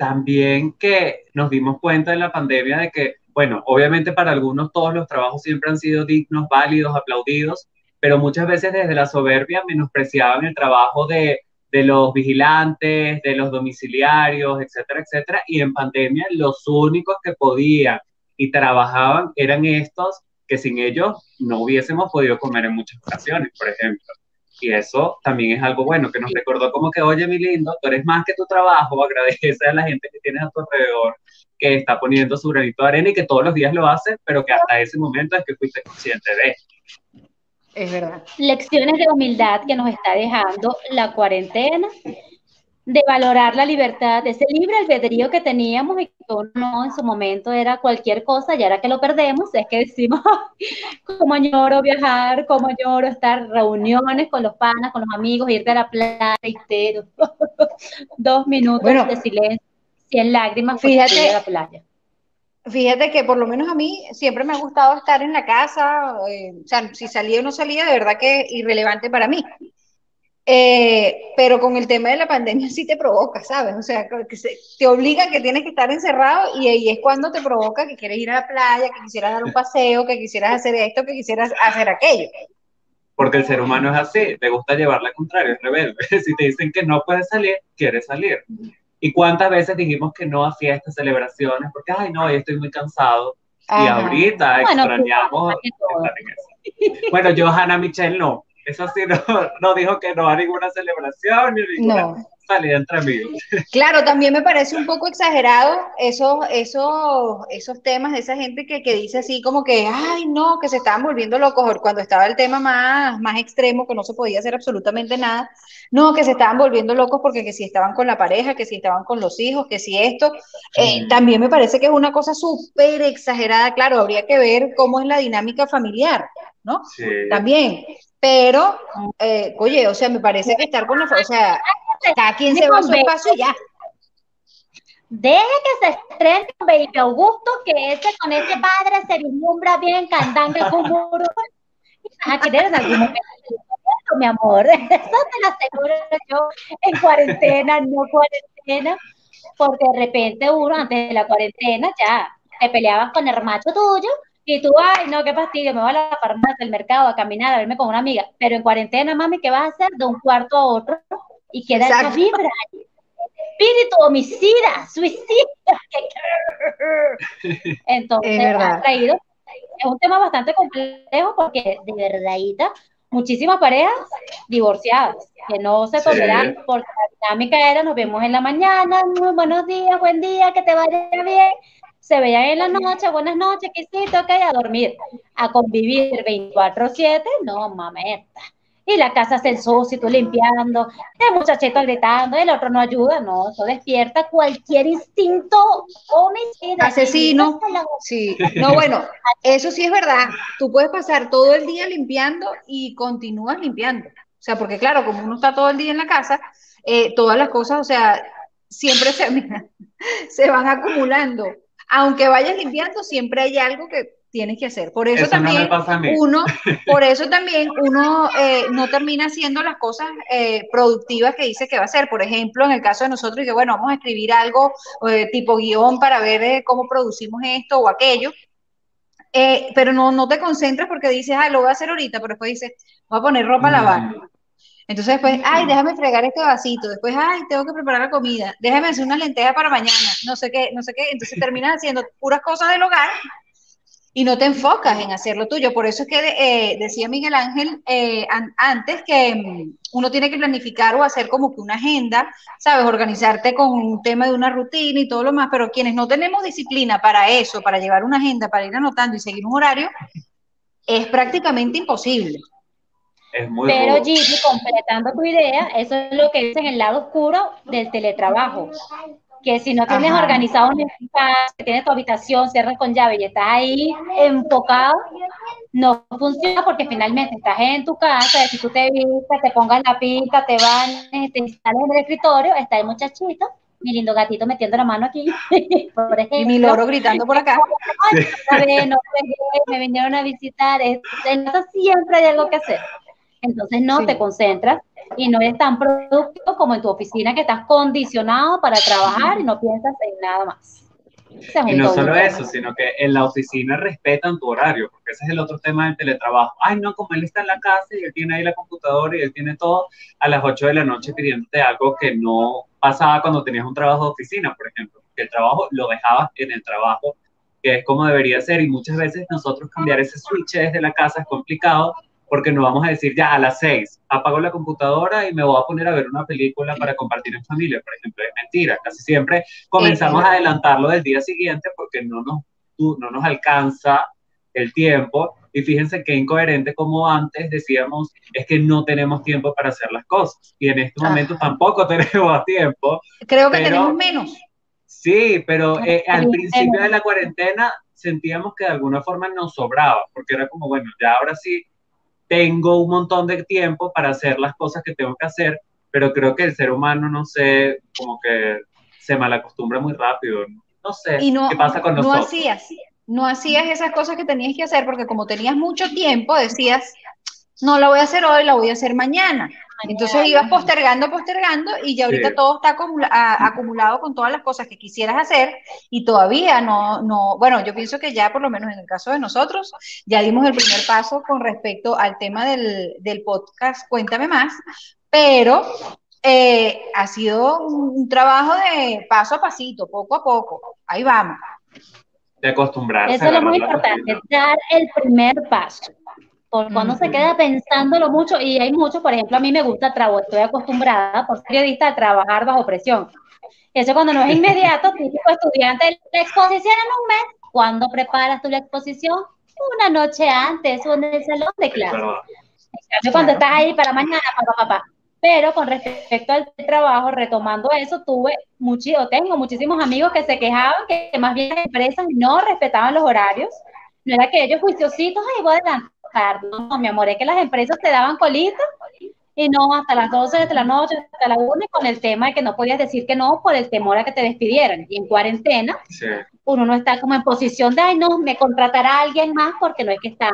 también que nos dimos cuenta en la pandemia de que, bueno, obviamente para algunos todos los trabajos siempre han sido dignos, válidos, aplaudidos, pero muchas veces desde la soberbia menospreciaban el trabajo de, de los vigilantes, de los domiciliarios, etcétera, etcétera, y en pandemia los únicos que podían y trabajaban eran estos que sin ellos no hubiésemos podido comer en muchas ocasiones, por ejemplo. Y eso también es algo bueno, que nos recordó como que, oye, mi lindo, tú eres más que tu trabajo, agradece a la gente que tienes a tu alrededor, que está poniendo su granito de arena y que todos los días lo hace, pero que hasta ese momento es que fuiste consciente de. Es verdad. Lecciones de humildad que nos está dejando la cuarentena, de valorar la libertad, ese libre albedrío que teníamos y que uno en su momento era cualquier cosa y ahora que lo perdemos es que decimos, como añoro viajar, como añoro estar reuniones con los panas, con los amigos, irte a la playa, reitero, dos minutos Bueno. de silencio, cien lágrimas Fíjate- a la playa. Fíjate que por lo menos a mí siempre me ha gustado estar en la casa, eh, o sea, si salía o no salía, de verdad que es irrelevante para mí. Eh, pero con el tema de la pandemia sí te provoca, ¿sabes? O sea, que se- te obliga a que tienes que estar encerrado y ahí es cuando te provoca que quieres ir a la playa, que quisieras dar un paseo, que quisieras hacer esto, que quisieras hacer aquello. porque el ser humano es así, le gusta llevar la contraria, es rebelde. si te dicen que no puedes salir, quieres salir. ¿Y cuántas veces dijimos que no a fiestas, celebraciones? Porque, ay, no, hoy estoy muy cansado. Y ahorita extrañamos Bueno, Johanna Michelle no. Eso sí, no, no dijo que no a ninguna celebración ni ninguna salida entre amigos. Claro, también me parece un poco exagerado esos, esos, esos temas de esa gente que, que, dice así como que, ay, no, que se estaban volviendo locos, cuando estaba el tema más, más extremo, que no se podía hacer absolutamente nada, no, que se estaban volviendo locos porque que si estaban con la pareja, que si estaban con los hijos, que si esto, eh, también me parece que es una cosa súper exagerada, claro, habría que ver cómo es la dinámica familiar, ¿no? Sí. También, pero, eh, oye, o sea, me parece que estar con la, o sea, cada quien se va a su espacio ya. Deje que se estrene con Baby Augusto, que ese con ese padre se vislumbra bien cantando con muro. Aquí tienes algún momento, mi amor. Eso te lo aseguro yo en cuarentena, no cuarentena, porque de repente uno antes de la cuarentena ya te peleabas con el macho tuyo y tú, ay, no, qué fastidio, me voy a la farmacia, al mercado, a caminar, a verme con una amiga. Pero en cuarentena, mami, ¿qué vas a hacer? De un cuarto a otro y queda esa vibra. Espíritu homicida, suicida. Entonces, es ha traído. Es un tema bastante complejo porque, de verdadita, muchísimas parejas divorciadas que no se toleran porque la dinámica era nos vemos en la mañana, muy buenos días, buen día, que te vaya bien se veían en la noche, buenas noches, que sí, toca a dormir, a convivir 24-7, no mameta. Y la casa se ensucia, tú limpiando, el muchachito gritando, el otro no ayuda, no, eso despierta cualquier instinto homicida. Asesino. Sí, no, bueno, eso sí es verdad. Tú puedes pasar todo el día limpiando y continúas limpiando. O sea, porque claro, como uno está todo el día en la casa, eh, todas las cosas, o sea, siempre se, se van acumulando aunque vayas limpiando, siempre hay algo que tienes que hacer. Por eso, también uno, por eso también uno eh, no termina haciendo las cosas eh, productivas que dice que va a hacer. Por ejemplo, en el caso de nosotros, que bueno, vamos a escribir algo eh, tipo guion para ver cómo producimos esto o aquello. pero no, no te concentras porque dices, ah, lo voy a hacer ahorita, pero después dices, voy a poner ropa a lavar. Entonces después, ay, déjame fregar este vasito, después, ay, tengo que preparar la comida, déjame hacer una lenteja para mañana, no sé qué, no sé qué, entonces terminas haciendo puras cosas del hogar y no te enfocas en hacer lo tuyo. Por eso es que eh, decía Miguel Ángel eh, antes que mm, uno tiene que planificar o hacer como que una agenda, ¿sabes? Organizarte con un tema de una rutina y todo lo más, pero quienes no tenemos disciplina para eso, para llevar una agenda, para ir anotando y seguir un horario, es prácticamente imposible. Pero Gigi, completando tu idea, eso es lo que dice en el lado oscuro del teletrabajo. Que si no tienes organizado un espacio, tienes tu habitación, cierras con llave y estás ahí enfocado, no funciona porque finalmente estás en tu casa, si tú te vistes, te pongas la pinta, te van, te instalas en el escritorio, está el muchachito, mi lindo gatito metiendo la mano aquí, por ejemplo. Y mi loro gritando por acá. me vinieron a visitar, siempre hay algo que hacer. Entonces no te concentras y no eres tan productivo como en tu oficina que estás condicionado para trabajar y no piensas en nada más. y no solo eso, sino que en la oficina respetan tu horario, porque ese es el otro tema del teletrabajo. Ay, no, como él está en la casa y él tiene ahí la computadora y él tiene todo a las 8 de la noche pidiéndote algo que no pasaba cuando tenías un trabajo de oficina, por ejemplo, que el trabajo lo dejabas en el trabajo, que es como debería ser, y muchas veces nosotros cambiar ese switch desde la casa es complicado porque no vamos a decir ya a las seis, apago la computadora y me voy a poner a ver una película para compartir en familia, por ejemplo, es mentira, casi siempre comenzamos a adelantarlo del día siguiente porque no nos, no nos alcanza el tiempo y fíjense qué incoherente como antes decíamos, es que no tenemos tiempo para hacer las cosas. Y en este momento tampoco tenemos tiempo. Creo que tenemos menos. Sí, pero eh, al principio de la cuarentena sentíamos que de alguna forma nos sobraba, porque era como, bueno, ya ahora sí tengo un montón de tiempo para hacer las cosas que tengo que hacer, pero creo que el ser humano, no sé, como que se malacostumbra muy rápido. No sé qué pasa con nosotros. No hacías, no hacías esas cosas que tenías que hacer porque como tenías mucho tiempo, decías, no la voy a hacer hoy, la voy a hacer mañana. Entonces ibas postergando, postergando y ya ahorita todo está acumulado con todas las cosas que quisieras hacer y todavía no, no, bueno, yo pienso que ya por lo menos en el caso de nosotros, ya dimos el primer paso con respecto al tema del, del podcast Cuéntame más, pero eh, ha sido un, trabajo de paso a pasito, poco a poco. Ahí vamos. De acostumbrarse. Eso es lo muy importante, dar el primer paso. Porque cuando se queda pensándolo mucho, y hay mucho, por ejemplo, a mí me gusta trabajo, estoy acostumbrada por periodista a trabajar bajo presión. Eso cuando no es inmediato, típico estudiante, la exposición en un mes, ¿cuándo preparas tú la exposición? Una noche antes o en el salón de clase. cuando estás ahí para mañana, papá, papá. Pero con respecto al trabajo, retomando eso, tuve mucho, tengo muchísimos amigos que se quejaban que más bien las empresas no respetaban los horarios. No era que ellos juiciositos, ay, voy a No, mi amor, es que las empresas te daban colita y no hasta las 12 de la noche, hasta la 1, con el tema de que no podías decir que no por el temor a que te despidieran. Y en cuarentena, uno no está como en posición de, ay, no, me contratará alguien más, porque no es que están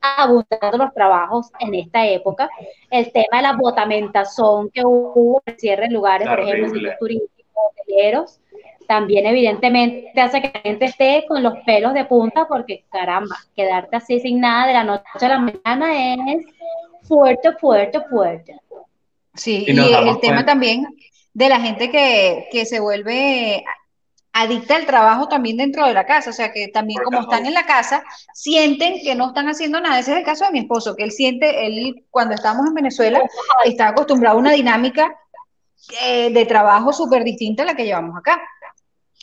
abundando los trabajos en esta época. El tema de la botamentación que hubo, el cierre de lugares, por ejemplo, turísticos, hoteleros, también evidentemente hace que la gente esté con los pelos de punta, porque caramba, quedarte así sin nada de la noche a la mañana es fuerte, fuerte, fuerte. Sí, y, el tema también de la gente que, que se vuelve adicta al trabajo también dentro de la casa, o sea que también como están en la casa, sienten que no están haciendo nada. Ese es el caso de mi esposo, que él siente, él cuando estábamos en Venezuela, está acostumbrado a una dinámica eh, de trabajo súper distinta a la que llevamos acá.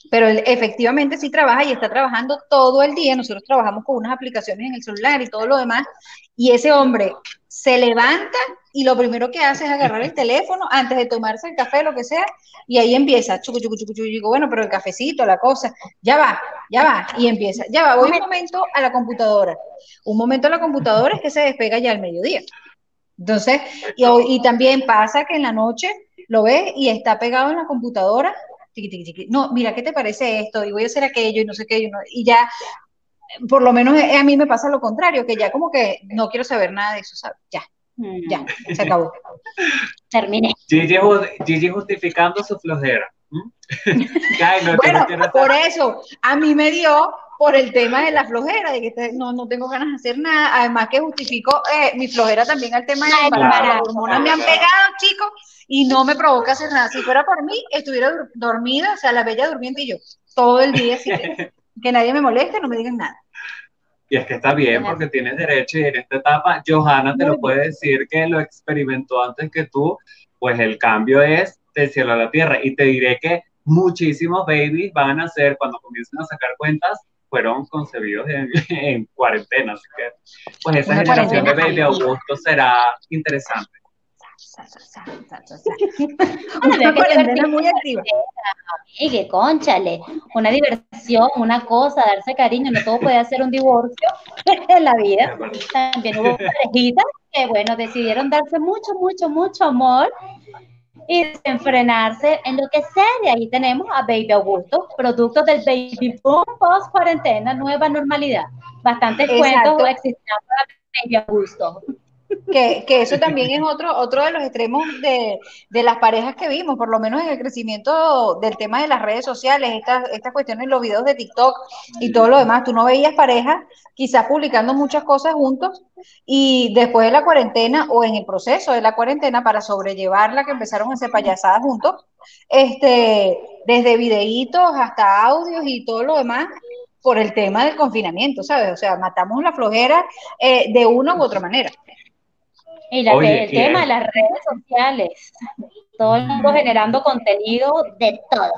Pero él efectivamente sí trabaja y está trabajando todo el día. Nosotros trabajamos con unas aplicaciones en el celular y todo lo demás. Y ese hombre se levanta y lo primero que hace es agarrar el teléfono antes de tomarse el café, lo que sea, y ahí empieza, chucu, chucu, chucu, chucu, y digo, bueno, pero el cafecito, la cosa, ya va, ya va, y empieza, ya va, voy un momento a la computadora. Un momento a la computadora es que se despega ya al mediodía. Entonces, y, y también pasa que en la noche lo ves y está pegado en la computadora, no, mira, ¿qué te parece esto? Y voy a hacer aquello y no sé qué, y ya por lo menos a mí me pasa lo contrario, que ya como que no quiero saber nada de eso, ¿sabes? Ya, ya, mm. se acabó. Terminé. Gigi, justificando su flojera. bueno, por eso, a mí me dio por el tema de la flojera, de que no, no tengo ganas de hacer nada, además que justifico eh, mi flojera también al tema de las hormonas me han pegado, chicos, y no me provoca hacer nada. Si fuera por mí, estuviera dormida, o sea, la bella durmiente y yo, todo el día así que nadie me moleste, no me digan nada. Y es que está bien porque tienes derecho y en esta etapa Johanna te lo puede decir que lo experimentó antes que tú, pues el cambio es del cielo a la tierra. Y te diré que muchísimos babies van a nacer cuando comiencen a sacar cuentas, fueron concebidos en, cuarentena. Así que, pues esa generación de baby Augusto será interesante. una muy activa. Amigue, conchale, una diversión, una cosa, darse cariño, no todo puede ser un divorcio en la vida. También hubo parejitas que, bueno, decidieron darse mucho, mucho, mucho amor y desenfrenarse en lo que sea. Y ahí tenemos a Baby Augusto, producto del Baby Boom post cuarentena, nueva normalidad. Bastantes cuentos existiendo Baby Augusto que, que, eso también es otro, otro de los extremos de, de, las parejas que vimos, por lo menos en el crecimiento del tema de las redes sociales, estas, estas cuestiones, los videos de TikTok y todo lo demás. Tú no veías parejas quizás publicando muchas cosas juntos y después de la cuarentena o en el proceso de la cuarentena para sobrellevarla, que empezaron a hacer payasadas juntos, este, desde videitos hasta audios y todo lo demás, por el tema del confinamiento, ¿sabes? O sea, matamos la flojera eh, de una u otra manera. Y el tema de las redes sociales, todo el mundo generando contenido de todo,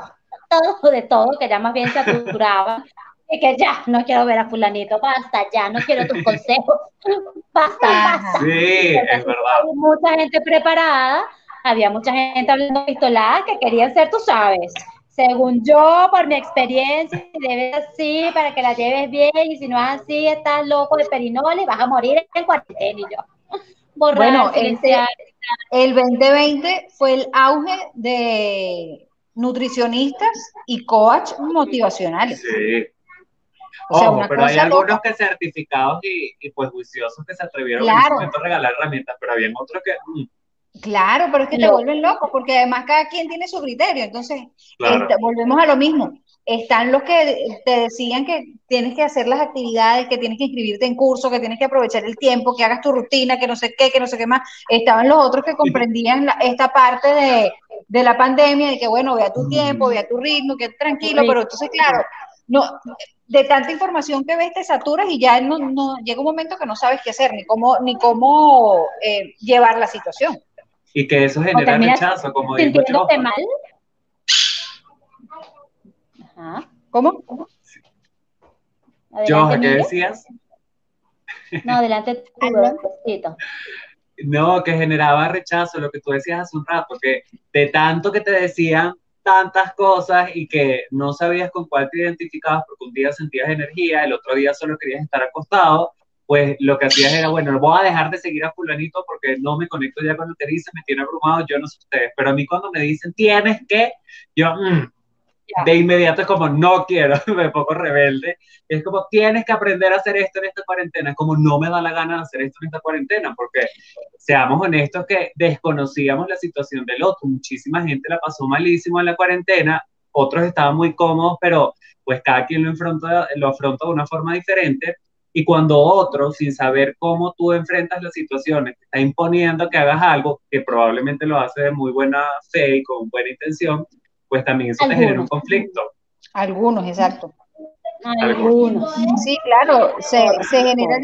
todo, de todo, que ya más bien se saturaba. Y que ya, no quiero ver a fulanito, basta, ya, no quiero tus consejos, basta, basta. Sí, es verdad. Había mucha gente preparada, había mucha gente hablando pistolada que querían ser, tú sabes, según yo, por mi experiencia, debe ser así para que la lleves bien, y si no es así, estás loco de perinol y vas a morir en cuarentena. Y yo, bueno, el 2020 fue el auge de nutricionistas y coach motivacionales. Sí. Ojo, pero hay algunos que certificados y, pues juiciosos que se atrevieron en ese momento a regalar herramientas, pero había otros que... Mm. Claro, pero es que te vuelven loco, porque además cada quien tiene su criterio. Entonces, este, volvemos a lo mismo. Están los que te decían que tienes que hacer las actividades, que tienes que inscribirte en curso, que tienes que aprovechar el tiempo, que hagas tu rutina, que no sé qué, que no sé qué más. Estaban los otros que comprendían esta parte de, de, la pandemia, de que bueno, vea tu tiempo, vea tu ritmo, que tranquilo, pero entonces, claro, no, de tanta información que ves te saturas y ya no, no llega un momento que no sabes qué hacer, ni cómo, ni cómo eh, llevar la situación. Y que eso genera rechazo, como dijo mal? Ajá. ¿Cómo? ¿qué decías? No, adelante No, que generaba rechazo, lo que tú decías hace un rato, que de tanto que te decían, tantas cosas y que no sabías con cuál te identificabas porque un día sentías energía, el otro día solo querías estar acostado, pues lo que hacías era, bueno, voy a dejar de seguir a fulanito porque no me conecto ya con lo que dice, me tiene abrumado, yo no sé ustedes, pero a mí cuando me dicen tienes que, yo, mm, de inmediato es como, no quiero, me pongo rebelde. Es como, tienes que aprender a hacer esto en esta cuarentena. Como, no me da la gana de hacer esto en esta cuarentena, porque seamos honestos que desconocíamos la situación del otro. Muchísima gente la pasó malísimo en la cuarentena, otros estaban muy cómodos, pero pues cada quien lo afronta, lo afronta de una forma diferente. Y cuando otro, sin saber cómo tú enfrentas las situaciones, te está imponiendo que hagas algo que probablemente lo hace de muy buena fe y con buena intención, pues también eso te genera un conflicto. Algunos, exacto. Algunos. Sí, claro, se, genera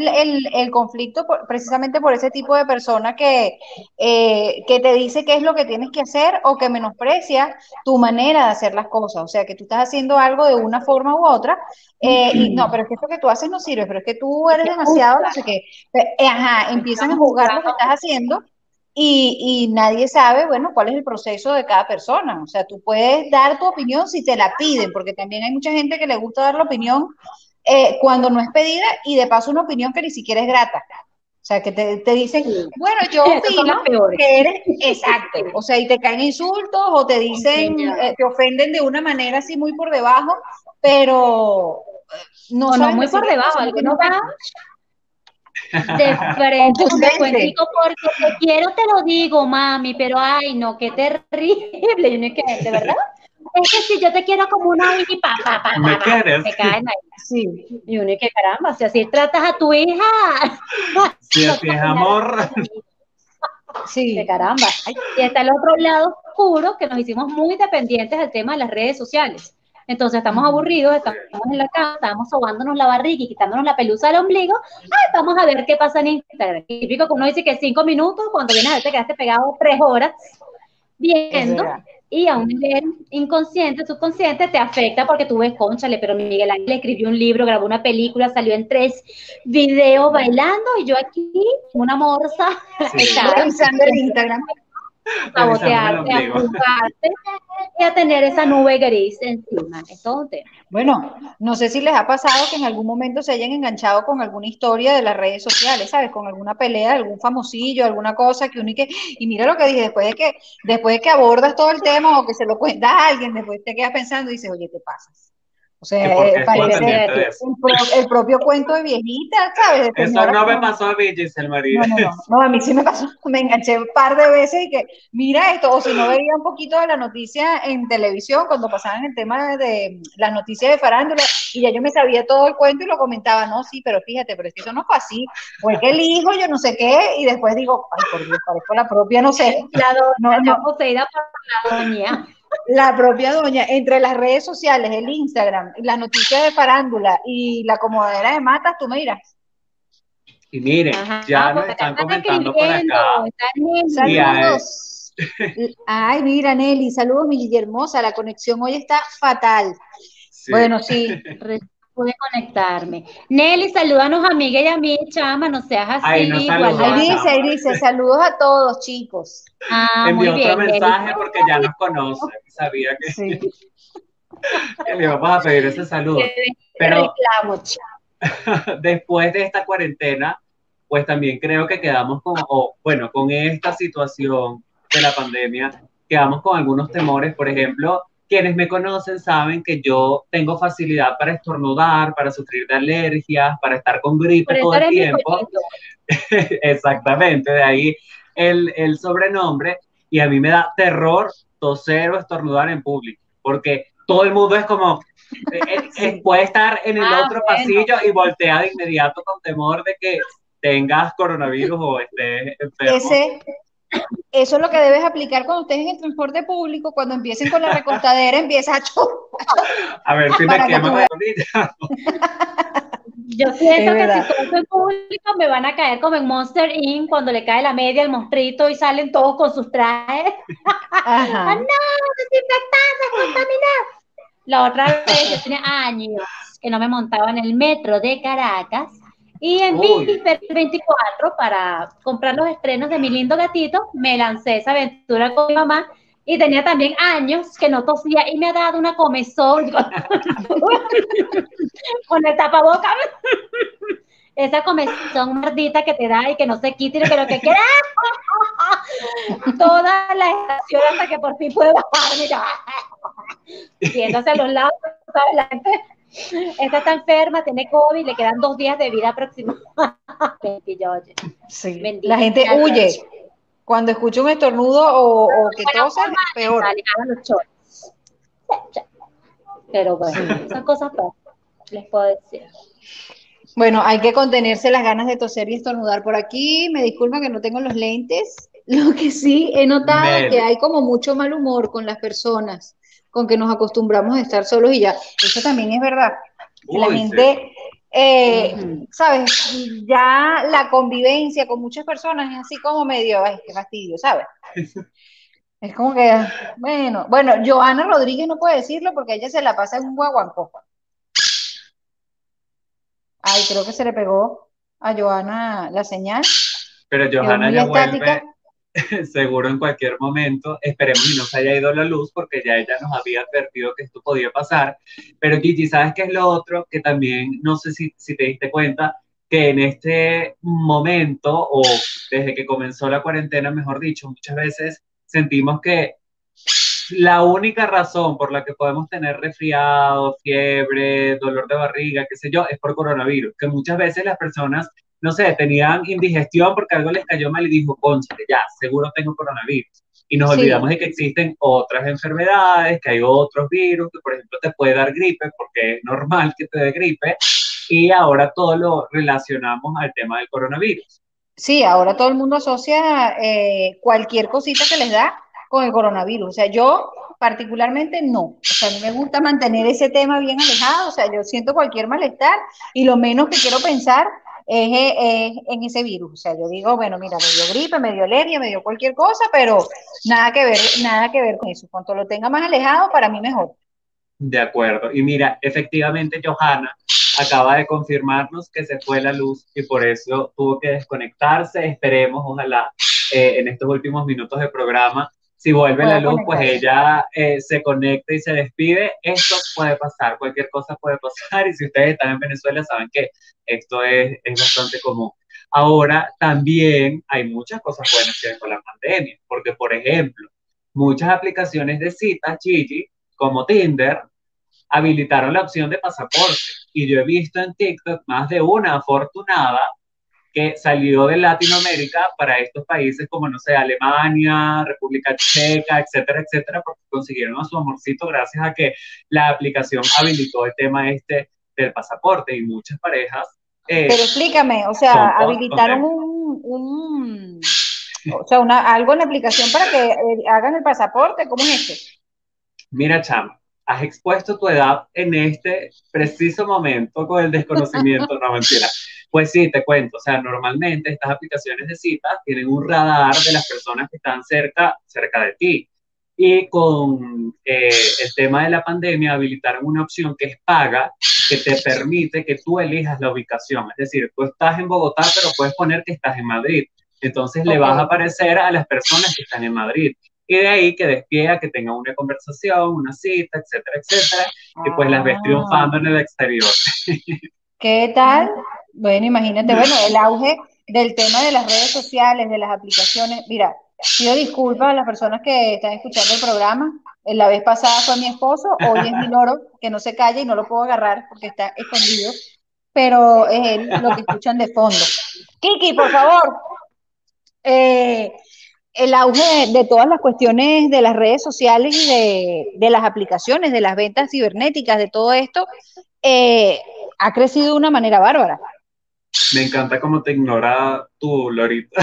el, conflicto precisamente por ese tipo de persona que, eh, que te dice qué es lo que tienes que hacer o que menosprecia tu manera de hacer las cosas. O sea, que tú estás haciendo algo de una forma u otra eh, y no, pero es que esto que tú haces no sirve, pero es que tú eres demasiado, no sé qué. Ajá, empiezan a juzgar lo que estás haciendo y, nadie sabe, bueno, cuál es el proceso de cada persona. O sea, tú puedes dar tu opinión si te la piden, porque también hay mucha gente que le gusta dar la opinión eh, cuando no es pedida y de paso una opinión que ni siquiera es grata. O sea, que te, te dicen, bueno, yo opino que eres exacto. O sea, y te caen insultos o te dicen, eh, te ofenden de una manera así muy por debajo, pero eh, no, no, muy por debajo. no va de frente, porque te quiero, te lo digo, mami, pero ay, no, qué terrible. Y que, ¿de verdad? Es que si yo te quiero como una hija, pa, pa, pa, ¿Me quieres? caen ahí. Sí. Y uno que caramba, si así tratas a tu hija. Si así es amor. Sí. De caramba. Y está el otro lado oscuro que nos hicimos muy dependientes del tema de las redes sociales. Entonces estamos aburridos, estamos en la cama, estamos sobándonos la barriga y quitándonos la pelusa del ombligo. Ay, vamos a ver qué pasa en Instagram. Típico que uno dice que cinco minutos, cuando vienes a ver te quedaste pegado tres horas viendo y a un nivel inconsciente, subconsciente, te afecta porque tú ves, conchale, pero Miguel Ángel escribió un libro, grabó una película, salió en tres videos bailando y yo aquí, una morsa, sí. revisando el Instagram sabotearte, a juzgarte y a tener esa nube gris encima. Es todo Bueno, no sé si les ha pasado que en algún momento se hayan enganchado con alguna historia de las redes sociales, ¿sabes? Con alguna pelea, algún famosillo, alguna cosa que uno y y mira lo que dije, después de que, después de que abordas todo el tema o que se lo cuentas a alguien, después te quedas pensando y dices, oye, te pasas. O sea, eh, parece el, propio cuento de viejita, ¿sabes? Eso no me pasó a mí, Giselle María. No, no, no, a mí sí me pasó, me enganché un par de veces y que, mira esto, o si no veía un poquito de la noticia en televisión, cuando pasaban el tema de las noticias de farándula, y ya yo me sabía todo el cuento y lo comentaba, no, sí, pero fíjate, pero es que eso no fue así, fue que el hijo, yo no sé qué, y después digo, ay, por Dios, parezco la propia, no sé. La no, no, poseída por la doña la propia doña, entre las redes sociales, el Instagram, las noticias de farándula y la comodera de matas, tú me dirás. Y miren, ya nos están comentando por acá. Saludos. Ay, mira, Nelly, saludos, mi hermosa. La conexión hoy está fatal. Bueno, sí. pude conectarme. Nelly, salúdanos a Miguel y a mí, chama, no seas así. Ahí, dice, ahí dice, saludos a todos, chicos. Ah, Envió otro mensaje porque ya nos conoce, sabía que, sí. que le íbamos a pedir ese saludo. Pero después de esta cuarentena, pues también creo que quedamos con, o, bueno, con esta situación de la pandemia, quedamos con algunos temores, por ejemplo, quienes me conocen saben que yo tengo facilidad para estornudar, para sufrir de alergias, para estar con gripe todo el tiempo. Exactamente, de ahí el, el sobrenombre, y a mí me da terror toser o estornudar en público, porque todo el mundo es como, eh, eh, eh, puede estar en el Ah, otro bueno. pasillo y voltea de inmediato con temor de que tengas coronavirus o estés enfermo. Ese, eso es lo que debes aplicar cuando estés en el transporte público, cuando empiecen con la recostadera, empiezas a chupar. A ver si me Para que rodilla. Yo siento Es que verdad. si todo en público me van a caer como en Monster Inc. cuando le cae la media al monstruito y salen todos con sus trajes. ¡Ah, Ajá. no! ¡Desinfectados, contaminados! La otra vez yo tenía años que no me montaba en el metro de Caracas y en mi 24 para comprar los estrenos de mi lindo gatito me lancé esa aventura con mi mamá y tenía también años que no tosía y me ha dado una comezón con el tapabocas. Esa comezón maldita que te da y que no se quita y que lo que quieras. Toda la estación hasta que por fin pude bajar. Mira, viéndose a los lados, ¿sabes? La gente, esta está enferma, tiene COVID, le quedan dos días de vida aproximadamente. Sí. Bendita La gente huye. Cuando escucha un estornudo o, o que es peor. Pero bueno, son cosas peores, les puedo decir. Bueno, hay que contenerse las ganas de toser y estornudar por aquí. Me disculpa que no tengo los lentes. Lo que sí he notado es que hay como mucho mal humor con las personas, con que nos acostumbramos a estar solos y ya. Eso también es verdad. La sí. gente, eh. ¿sabes? Ya la convivencia con muchas personas es así como medio, ay, qué fastidio, ¿sabes? Es como que, bueno, bueno, Joana Rodríguez no puede decirlo porque ella se la pasa en un guaguancó. Ay, creo que se le pegó a Joana la señal. Pero Johanna ya estática. vuelve seguro en cualquier momento. Esperemos y no haya ido la luz porque ya ella nos había advertido que esto podía pasar. Pero Gigi, ¿sabes qué es lo otro? Que también, no sé si, si te diste cuenta, que en este momento o desde que comenzó la cuarentena, mejor dicho, muchas veces sentimos que la única razón por la que podemos tener resfriado, fiebre, dolor de barriga, qué sé yo, es por coronavirus. Que muchas veces las personas no sé, tenían indigestión porque algo les cayó mal y dijo, conchale, ya, seguro tengo coronavirus. Y nos Sí. olvidamos de que existen otras enfermedades, que hay otros virus, que por ejemplo te puede dar gripe, porque es normal que te dé gripe, y ahora todo lo relacionamos al tema del coronavirus. Sí, ahora todo el mundo asocia eh, cualquier cosita que les da con el coronavirus. O sea, yo particularmente no. O sea, a mí me gusta mantener ese tema bien alejado. O sea, yo siento cualquier malestar y lo menos que quiero pensar es, es en ese virus. O sea, yo digo, bueno, mira, me dio gripe, me dio alergia, me dio cualquier cosa, pero nada que ver, nada que ver con eso. Cuanto lo tenga más alejado, para mí mejor. De acuerdo. Y mira, efectivamente, Johanna acaba de confirmarnos que se fue la luz y por eso tuvo que desconectarse. Esperemos, ojalá, eh, en estos últimos minutos de programa, si vuelve la luz, pues ella eh, se conecta y se despide. Esto puede pasar, cualquier cosa puede pasar. Y si ustedes están en Venezuela, saben que esto es, es bastante común. Ahora, también hay muchas cosas buenas que ven con la pandemia, porque, por ejemplo, muchas aplicaciones de citas, Gigi, como Tinder, habilitaron la opción de pasaporte. Y yo he visto en TikTok más de una afortunada que salió de Latinoamérica para estos países como, no sé, Alemania, República Checa, etcétera, etcétera, porque consiguieron a su amorcito gracias a que la aplicación habilitó el tema este del pasaporte y muchas parejas. eh, Pero explícame, o sea, habilitaron un, un, o sea, una, algo en la aplicación para que eh, hagan el pasaporte, ¿cómo es esto? Mira, Cham, has expuesto tu edad en este preciso momento con el desconocimiento, no mentira. Pues sí, te cuento, o sea, normalmente estas aplicaciones de citas tienen un radar de las personas que están cerca, cerca de ti. Y con eh, el tema de la pandemia habilitaron una opción que es paga, que te permite que tú elijas la ubicación. Es decir, tú estás en Bogotá, pero puedes poner que estás en Madrid. Entonces le vas a aparecer a las personas que están en Madrid. Y de ahí que despiega, que tenga una conversación, una cita, etcétera, etcétera, y pues las ves Ah, triunfando en el exterior. ¿Qué tal? Bueno, imagínate, bueno, el auge del tema de las redes sociales, de las aplicaciones. Mira, pido disculpas a las personas que están escuchando el programa. La vez pasada fue mi esposo, hoy es mi loro, que no se calla y no lo puedo agarrar porque está escondido, pero es él lo que escuchan de fondo. Kiki, por favor. eh, el auge de, todas las cuestiones de las redes sociales y de, las aplicaciones, de las ventas cibernéticas, de todo esto, eh, ha crecido de una manera bárbara. Me encanta cómo te ignora tu Lorita.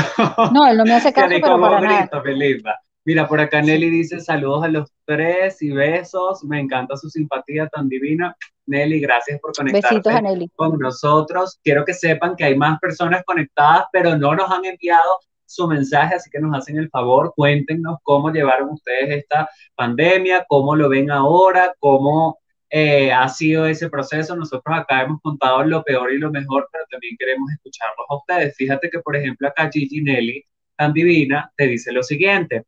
No, él no me hace caso, pero para nada. Mira, por acá Nelly dice saludos a los tres y besos. Me encanta su simpatía tan divina. Nelly, gracias por conectarte con nosotros. Quiero que sepan que hay más personas conectadas, pero no nos han enviado su mensaje, así que nos hacen el favor, cuéntenos cómo llevaron ustedes esta pandemia, cómo lo ven ahora, cómo eh, ha sido ese proceso. Nosotros acá hemos contado lo peor y lo mejor, pero también queremos escucharlos a ustedes. Fíjate que, por ejemplo, acá Gigi Nelly, tan divina, te dice lo siguiente.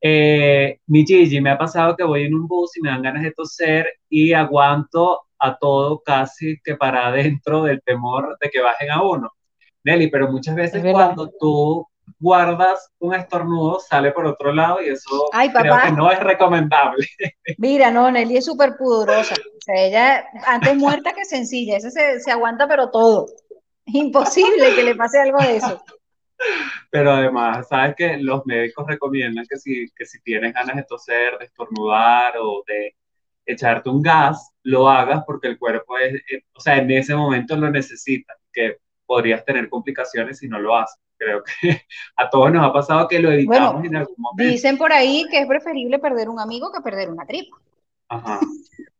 Eh, mi Gigi, me ha pasado que voy en un bus y me dan ganas de toser y aguanto a todo casi que para adentro del temor de que bajen a uno. Nelly, pero muchas veces cuando tú guardas un estornudo, sale por otro lado y eso creo que no es recomendable. Mira, no, Nelly es súper pudorosa. O sea, ella antes muerta que sencilla, esa se, se aguanta pero todo. Imposible que le pase algo de eso. Pero además, sabes que los médicos recomiendan que si, que si tienes ganas de toser, de estornudar o de echarte un gas, lo hagas porque el cuerpo es, eh, o sea, en ese momento lo necesita, que podrías tener complicaciones si no lo haces. Creo que a todos nos ha pasado que lo evitamos en algún momento. Dicen por ahí que es preferible perder un amigo que perder una tripa. Ajá.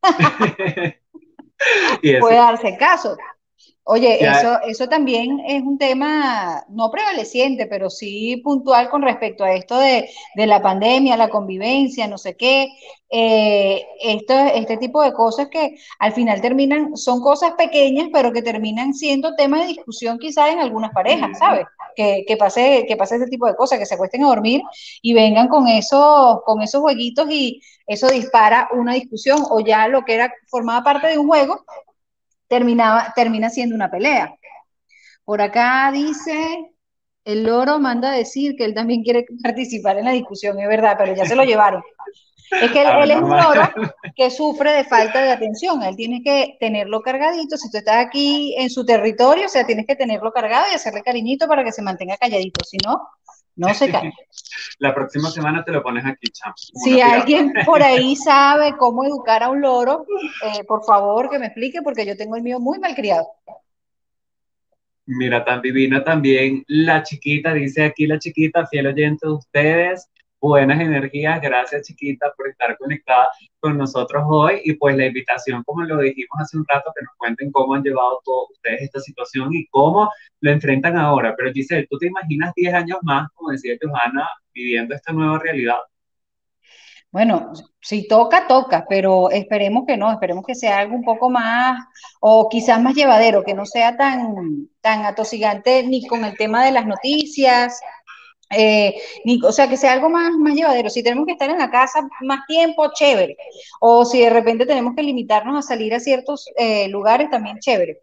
Puede darse caso. Oye, eso, eso también es un tema no prevaleciente, pero sí puntual con respecto a esto de, la pandemia, la convivencia, no sé qué. Eh, esto, este tipo de cosas que al final terminan, son cosas pequeñas, pero que terminan siendo tema de discusión quizás en algunas parejas, ¿sabes? Que, que, pase, que pase este tipo de cosas, que se acuesten a dormir y vengan con esos, con esos jueguitos y eso dispara una discusión o ya lo que era formaba parte de un juego terminaba, termina siendo una pelea. Por acá dice, el loro manda a decir que él también quiere participar en la discusión, es verdad, pero ya se lo llevaron. Es que él, es un loro que sufre de falta de atención, él tiene que tenerlo cargadito, si tú estás aquí en su territorio, o sea, tienes que tenerlo cargado y hacerle cariñito para que se mantenga calladito, si no, no se cae. La próxima semana te lo pones aquí, Cham. Si alguien por ahí sabe cómo educar a un loro, eh, por favor que me explique, porque yo tengo el mío muy mal criado. Mira, tan divina también la chiquita, dice aquí la chiquita, fiel oyente de ustedes, buenas energías. Gracias, chiquita, por estar conectada con nosotros hoy. Y pues la invitación, como lo dijimos hace un rato, que nos cuenten cómo han llevado todos ustedes esta situación y cómo lo enfrentan ahora. Pero Giselle, ¿tú te imaginas 10 años más, como decía Johanna, viviendo esta nueva realidad? Bueno, si toca, toca, pero esperemos que no, esperemos que sea algo un poco más, o quizás más llevadero, que no sea tan, tan atosigante ni con el tema de las noticias, eh, o sea, que sea algo más, más llevadero. Si tenemos que estar en la casa más tiempo, chévere. O si de repente tenemos que limitarnos a salir a ciertos eh, lugares, también chévere.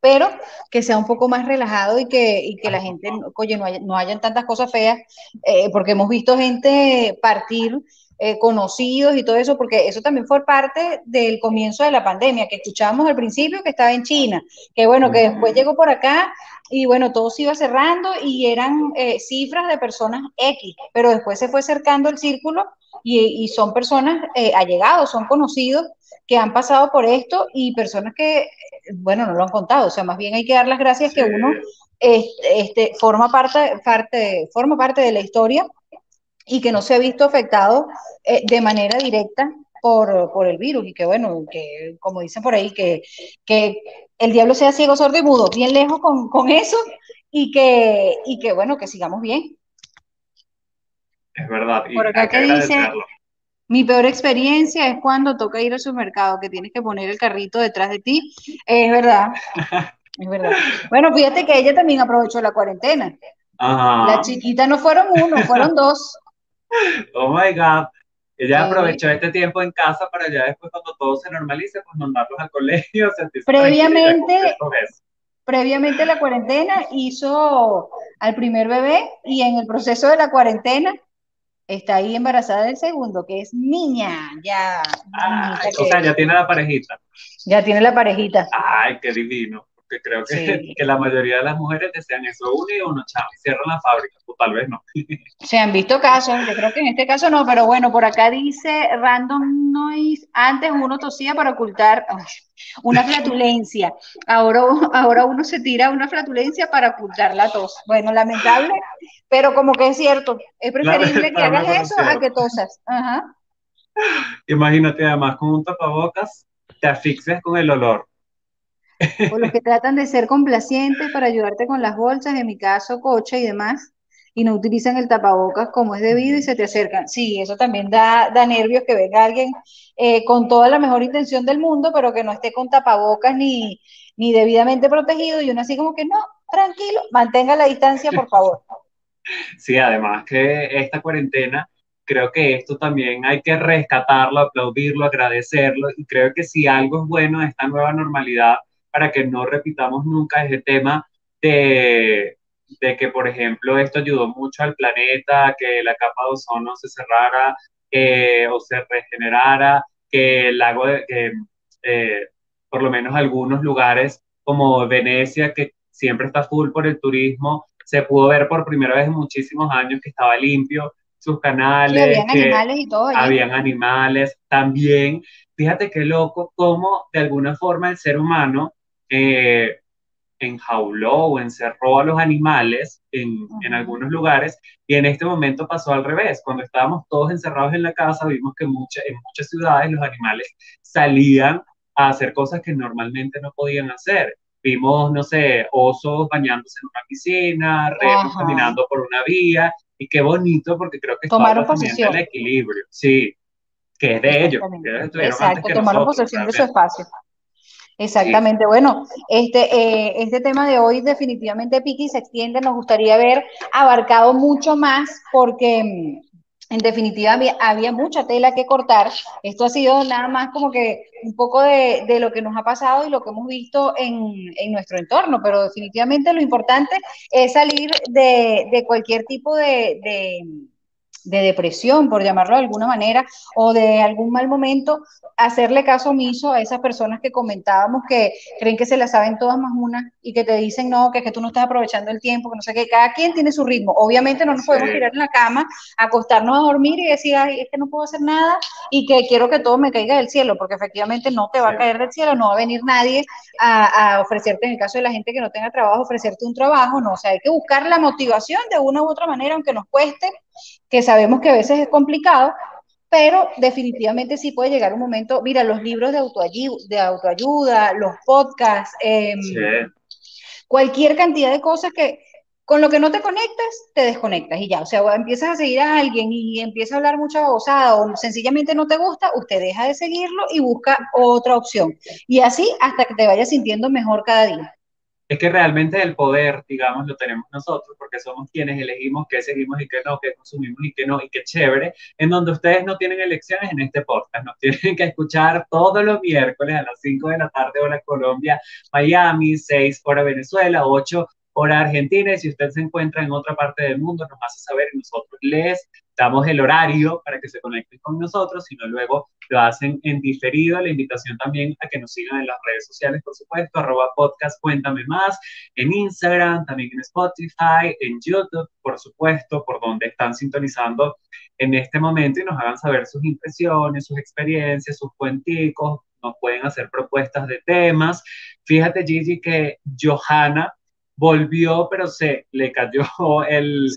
Pero que sea un poco más relajado y que, y que la gente, oye, no, haya, no hayan tantas cosas feas, eh, porque hemos visto gente partir conocidos y todo eso, porque eso también fue parte del comienzo de la pandemia, que escuchábamos al principio que estaba en China, que bueno, que después llegó por acá y bueno, todo se iba cerrando y eran eh, cifras de personas X, pero después se fue cercando el círculo y, son personas eh, allegados, son conocidos que han pasado por esto y personas que, bueno, no lo han contado, o sea, más bien hay que dar las gracias que uno este, forma, parte, parte, forma parte de la historia y que no se ha visto afectado eh, de manera directa por, por, el virus y que bueno, que como dicen por ahí, que, que el diablo sea ciego, sordo y mudo, bien lejos con, eso y que, y que, bueno, que sigamos bien. Es verdad. Por acá que dice, mi peor experiencia es cuando toca ir al supermercado, que tienes que poner el carrito detrás de ti. Es verdad. es verdad. Bueno, fíjate que ella también aprovechó la cuarentena. La chiquita no fueron uno, fueron dos. Oh my God. Ella aprovechó este tiempo en casa para ya después cuando todo se normalice, pues mandarlos al colegio. Previamente, previamente la cuarentena hizo al primer bebé y en el proceso de la cuarentena está ahí embarazada del segundo, que es niña, ya. o sea, ya tiene la parejita. Ya tiene la parejita. Ay, qué divino. Que creo que, que, la mayoría de las mujeres desean eso, uno y uno, chao, cierran la fábrica, o tal vez no. Se han visto casos, yo creo que en este caso no, pero bueno, por acá dice Random Noise, antes uno tosía para ocultar una flatulencia, ahora, ahora uno se tira una flatulencia para ocultar la tos. Bueno, lamentable, pero como que es cierto, es preferible que hagas eso a que tosas. Ajá. Imagínate además con un tapabocas, te asfixias con el olor. O los que tratan de ser complacientes para ayudarte con las bolsas, en mi caso coche y demás, y no utilizan el tapabocas como es debido y se te acercan. Sí, eso también da, da nervios que venga alguien eh, con toda la mejor intención del mundo, pero que no esté con tapabocas ni, ni debidamente protegido y uno así como que no, tranquilo, mantenga la distancia, por favor. Sí, además que esta cuarentena creo que esto también hay que rescatarlo, aplaudirlo, agradecerlo y creo que si algo es bueno de esta nueva normalidad para que no repitamos nunca ese tema de, de que, por ejemplo, esto ayudó mucho al planeta, que la capa de ozono se cerrara o se regenerara, que el lago, que eh, por lo menos algunos lugares como Venecia, que siempre está full por el turismo, se pudo ver por primera vez en muchísimos años que estaba limpio, sus canales. habían animales y todo. Habían animales también. Fíjate qué loco cómo de alguna forma el ser humano eh, enjauló o encerró a los animales en, en, algunos lugares y en este momento pasó al revés. Cuando estábamos todos encerrados en la casa, vimos que mucha, en muchas ciudades los animales salían a hacer cosas que normalmente no podían hacer. Vimos, no sé, osos bañándose en una piscina, renos caminando por una vía, y qué bonito porque creo que tomaron posesión del equilibrio, sí, que es de ellos. Exacto, tomaron posesión de su espacio. Exactamente, bueno, este, eh, este tema de hoy definitivamente Piki se extiende, nos gustaría haber abarcado mucho más porque mm, en definitiva había, mucha tela que cortar. Esto ha sido nada más como que un poco de, lo que nos ha pasado y lo que hemos visto en, nuestro entorno, pero definitivamente lo importante es salir de, cualquier tipo de de depresión, por llamarlo de alguna manera, o de algún mal momento, hacerle caso omiso a esas personas que comentábamos que creen que se las saben todas más una y que te dicen, no, que es que tú no estás aprovechando el tiempo, que no sé qué, cada quien tiene su ritmo. Obviamente no nos podemos tirar en la cama, acostarnos a dormir y decir, ay, es que no puedo hacer nada y que quiero que todo me caiga del cielo, porque efectivamente no te va a caer del cielo, no va a venir nadie a, a ofrecerte, en el caso de la gente que no tenga trabajo, ofrecerte un trabajo, no, o sea, hay que buscar la motivación de una u otra manera, aunque nos cueste, que sabemos que a veces es complicado, pero definitivamente sí puede llegar un momento, mira, los libros de autoayuda, de autoayuda los podcasts, em, cualquier cantidad de cosas que con lo que no te conectas, te desconectas y ya, o sea, empiezas a seguir a alguien y empieza a hablar mucha babosada o sencillamente no te gusta, usted deja de seguirlo y busca otra opción. Y así hasta que te vayas sintiendo mejor cada día es que realmente el poder, digamos, lo tenemos nosotros, porque somos quienes elegimos qué seguimos y qué no, qué consumimos y qué no, y qué chévere, en donde ustedes no tienen elecciones en este podcast, nos tienen que escuchar todos los miércoles a las 5 de la tarde, hora Colombia, Miami, 6 hora Venezuela, 8 hora Argentina, y si usted se encuentra en otra parte del mundo, nos hace saber y nosotros les damos el horario para que se conecten con nosotros, sino luego lo hacen en diferido. La invitación también a que nos sigan en las redes sociales, por supuesto, arroba podcast, cuéntame más, en Instagram, también en Spotify, en YouTube, por supuesto, por donde están sintonizando en este momento y nos hagan saber sus impresiones, sus experiencias, sus cuenticos, nos pueden hacer propuestas de temas. Fíjate, Gigi, que Johanna volvió, pero se le cayó el,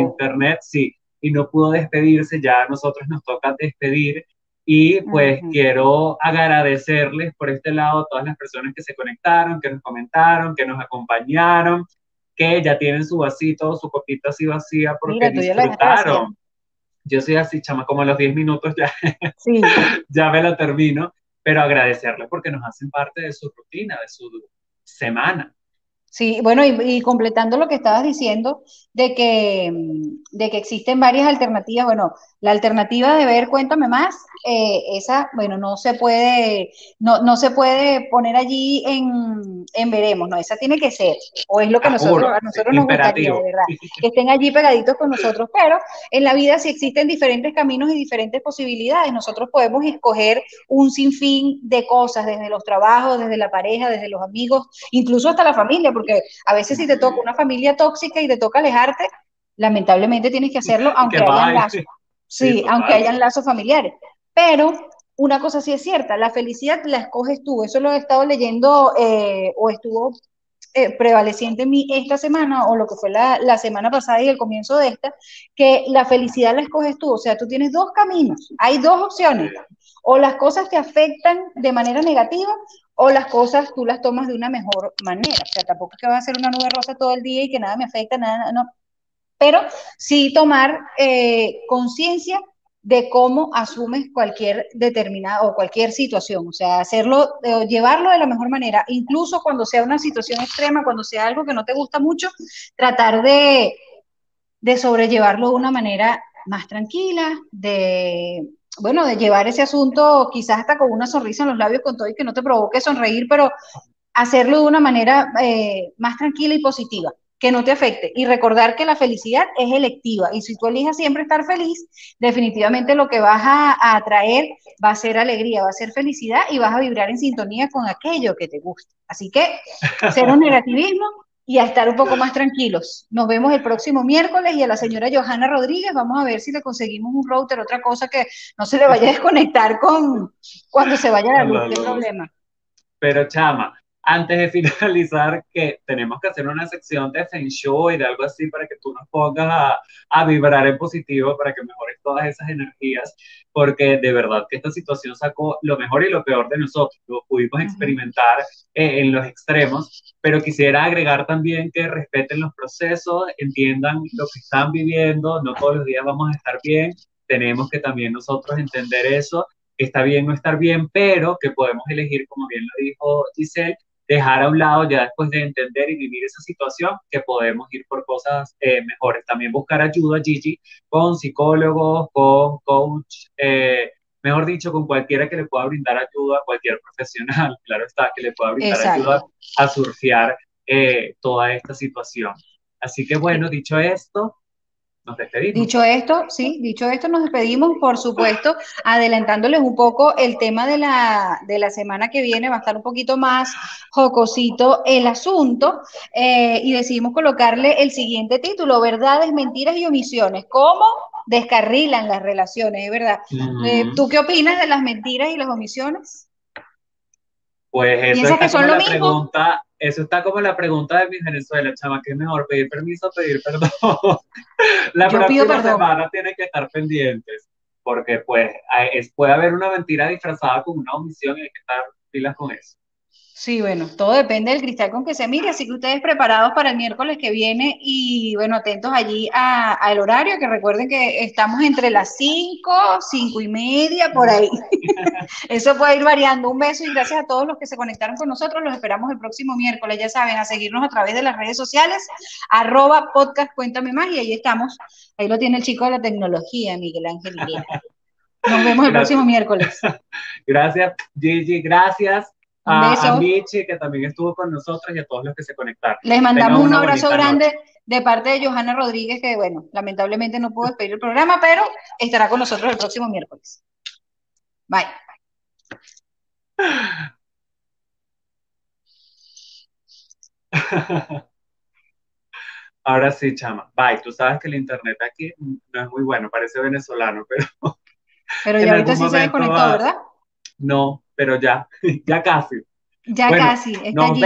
internet, sí, y no pudo despedirse, ya a nosotros nos toca despedir. Y pues quiero agradecerles por este lado a todas las personas que se conectaron, que nos comentaron, que nos acompañaron, que ya tienen su vasito, su copita así vacía porque disfrutaron. Yo soy así, chama, como a los 10 minutos ya, sí. ya me lo termino, pero agradecerles porque nos hacen parte de su rutina, de su semana. Sí, bueno, y, completando lo que estabas diciendo de que, de que existen varias alternativas, bueno, la alternativa de ver Cuéntame Más, eh, esa, bueno, no se puede, no, no se puede poner allí en, en, veremos, no, esa tiene que ser, o es lo que nosotros, a nosotros nos gustaría, de verdad, que estén allí pegaditos con nosotros, pero en la vida sí existen diferentes caminos y diferentes posibilidades, nosotros podemos escoger un sinfín de cosas, desde los trabajos, desde la pareja, desde los amigos, incluso hasta la familia, porque porque a veces si te toca una familia tóxica y te toca alejarte, lamentablemente tienes que hacerlo aunque hayan lazos. Sí, aunque hayan lazos familiares. Pero una cosa sí es cierta, la felicidad la escoges tú. Eso lo he estado leyendo eh, o estuvo eh, prevaleciente en mí esta semana o lo que fue la, la, semana pasada y el comienzo de esta, que la felicidad la escoges tú. O sea, tú tienes dos caminos, hay dos opciones. O las cosas te afectan de manera negativa o las cosas tú las tomas de una mejor manera. O sea, tampoco es que va a ser una nube rosa todo el día y que nada me afecta, nada, no. Pero sí tomar eh, conciencia de cómo asumes cualquier determinada o cualquier situación, o sea, hacerlo, eh, llevarlo de la mejor manera, incluso cuando sea una situación extrema, cuando sea algo que no te gusta mucho, tratar de, de sobrellevarlo de una manera más tranquila, de, bueno, de llevar ese asunto quizás hasta con una sonrisa en los labios con todo y que no te provoque sonreír, pero hacerlo de una manera eh, más tranquila y positiva, que no te afecte. Y recordar que la felicidad es electiva. Y si tú eliges siempre estar feliz, definitivamente lo que vas a, atraer va a ser alegría, va a ser felicidad y vas a vibrar en sintonía con aquello que te gusta. Así que, cero negativismo, y a estar un poco más tranquilos. Nos vemos el próximo miércoles y a la señora Johanna Rodríguez vamos a ver si le conseguimos un router, otra cosa que no se le vaya a desconectar con cuando se vaya la luz, qué problema. Pero chama, antes de finalizar, que tenemos que hacer una sección de Feng Shui, de algo así, para que tú nos pongas a, a, vibrar en positivo, para que mejores todas esas energías, porque de verdad que esta situación sacó lo mejor y lo peor de nosotros, lo pudimos experimentar eh, en los extremos, pero quisiera agregar también que respeten los procesos, entiendan lo que están viviendo, no todos los días vamos a estar bien, tenemos que también nosotros entender eso está bien no estar bien, pero que podemos elegir, como bien lo dijo Giselle, dejar a un lado ya después de entender y vivir esa situación que podemos ir por cosas eh, mejores. También buscar ayuda, Gigi, con psicólogos, con coach, eh, mejor dicho, con cualquiera que le pueda brindar ayuda, cualquier profesional, claro está, que le pueda brindar ayuda a surfear eh, toda esta situación. Así que bueno, dicho esto, nos despedimos. Dicho esto, sí, dicho esto, nos despedimos, por supuesto, adelantándoles un poco el tema de la, de la semana que viene, va a estar un poquito más jocosito el asunto, eh, y decidimos colocarle el siguiente título, verdades, mentiras y omisiones. ¿Cómo descarrilan las relaciones, es verdad? Eh, ¿Tú qué opinas de las mentiras y las omisiones? Pues eso que son lo mismo? pregunta eso está como la pregunta de mi Venezuela, chama, ¿qué es mejor, pedir permiso o pedir perdón? la Yo próxima semana tiene que estar pendientes, porque pues puede haber una mentira disfrazada con una omisión y hay que estar pilas con eso. Sí, bueno, todo depende del cristal con que se mire, así que ustedes preparados para el miércoles que viene y bueno, atentos allí al horario, que recuerden que estamos entre las 5, 5 y media, por ahí. Eso puede ir variando. Un beso y gracias a todos los que se conectaron con nosotros. Los esperamos el próximo miércoles, ya saben, a seguirnos a través de las redes sociales, arroba podcast Cuéntame Más y ahí estamos. Ahí lo tiene el chico de la tecnología, Miguel Ángel. Nos vemos el próximo miércoles. Gracias, Gigi, gracias a, Michi, que también estuvo con nosotros, y a todos los que se conectaron. Les mandamos un abrazo grande de parte de Johanna Rodríguez, que bueno, lamentablemente no pudo despedir el programa, pero estará con nosotros el próximo miércoles. Bye. Ahora sí, chama. Bye. Tú sabes que el internet aquí no es muy bueno, parece venezolano, pero. Pero ya ahorita sí se desconectó, ¿verdad? No, pero ya, ya casi. Ya casi, está allí.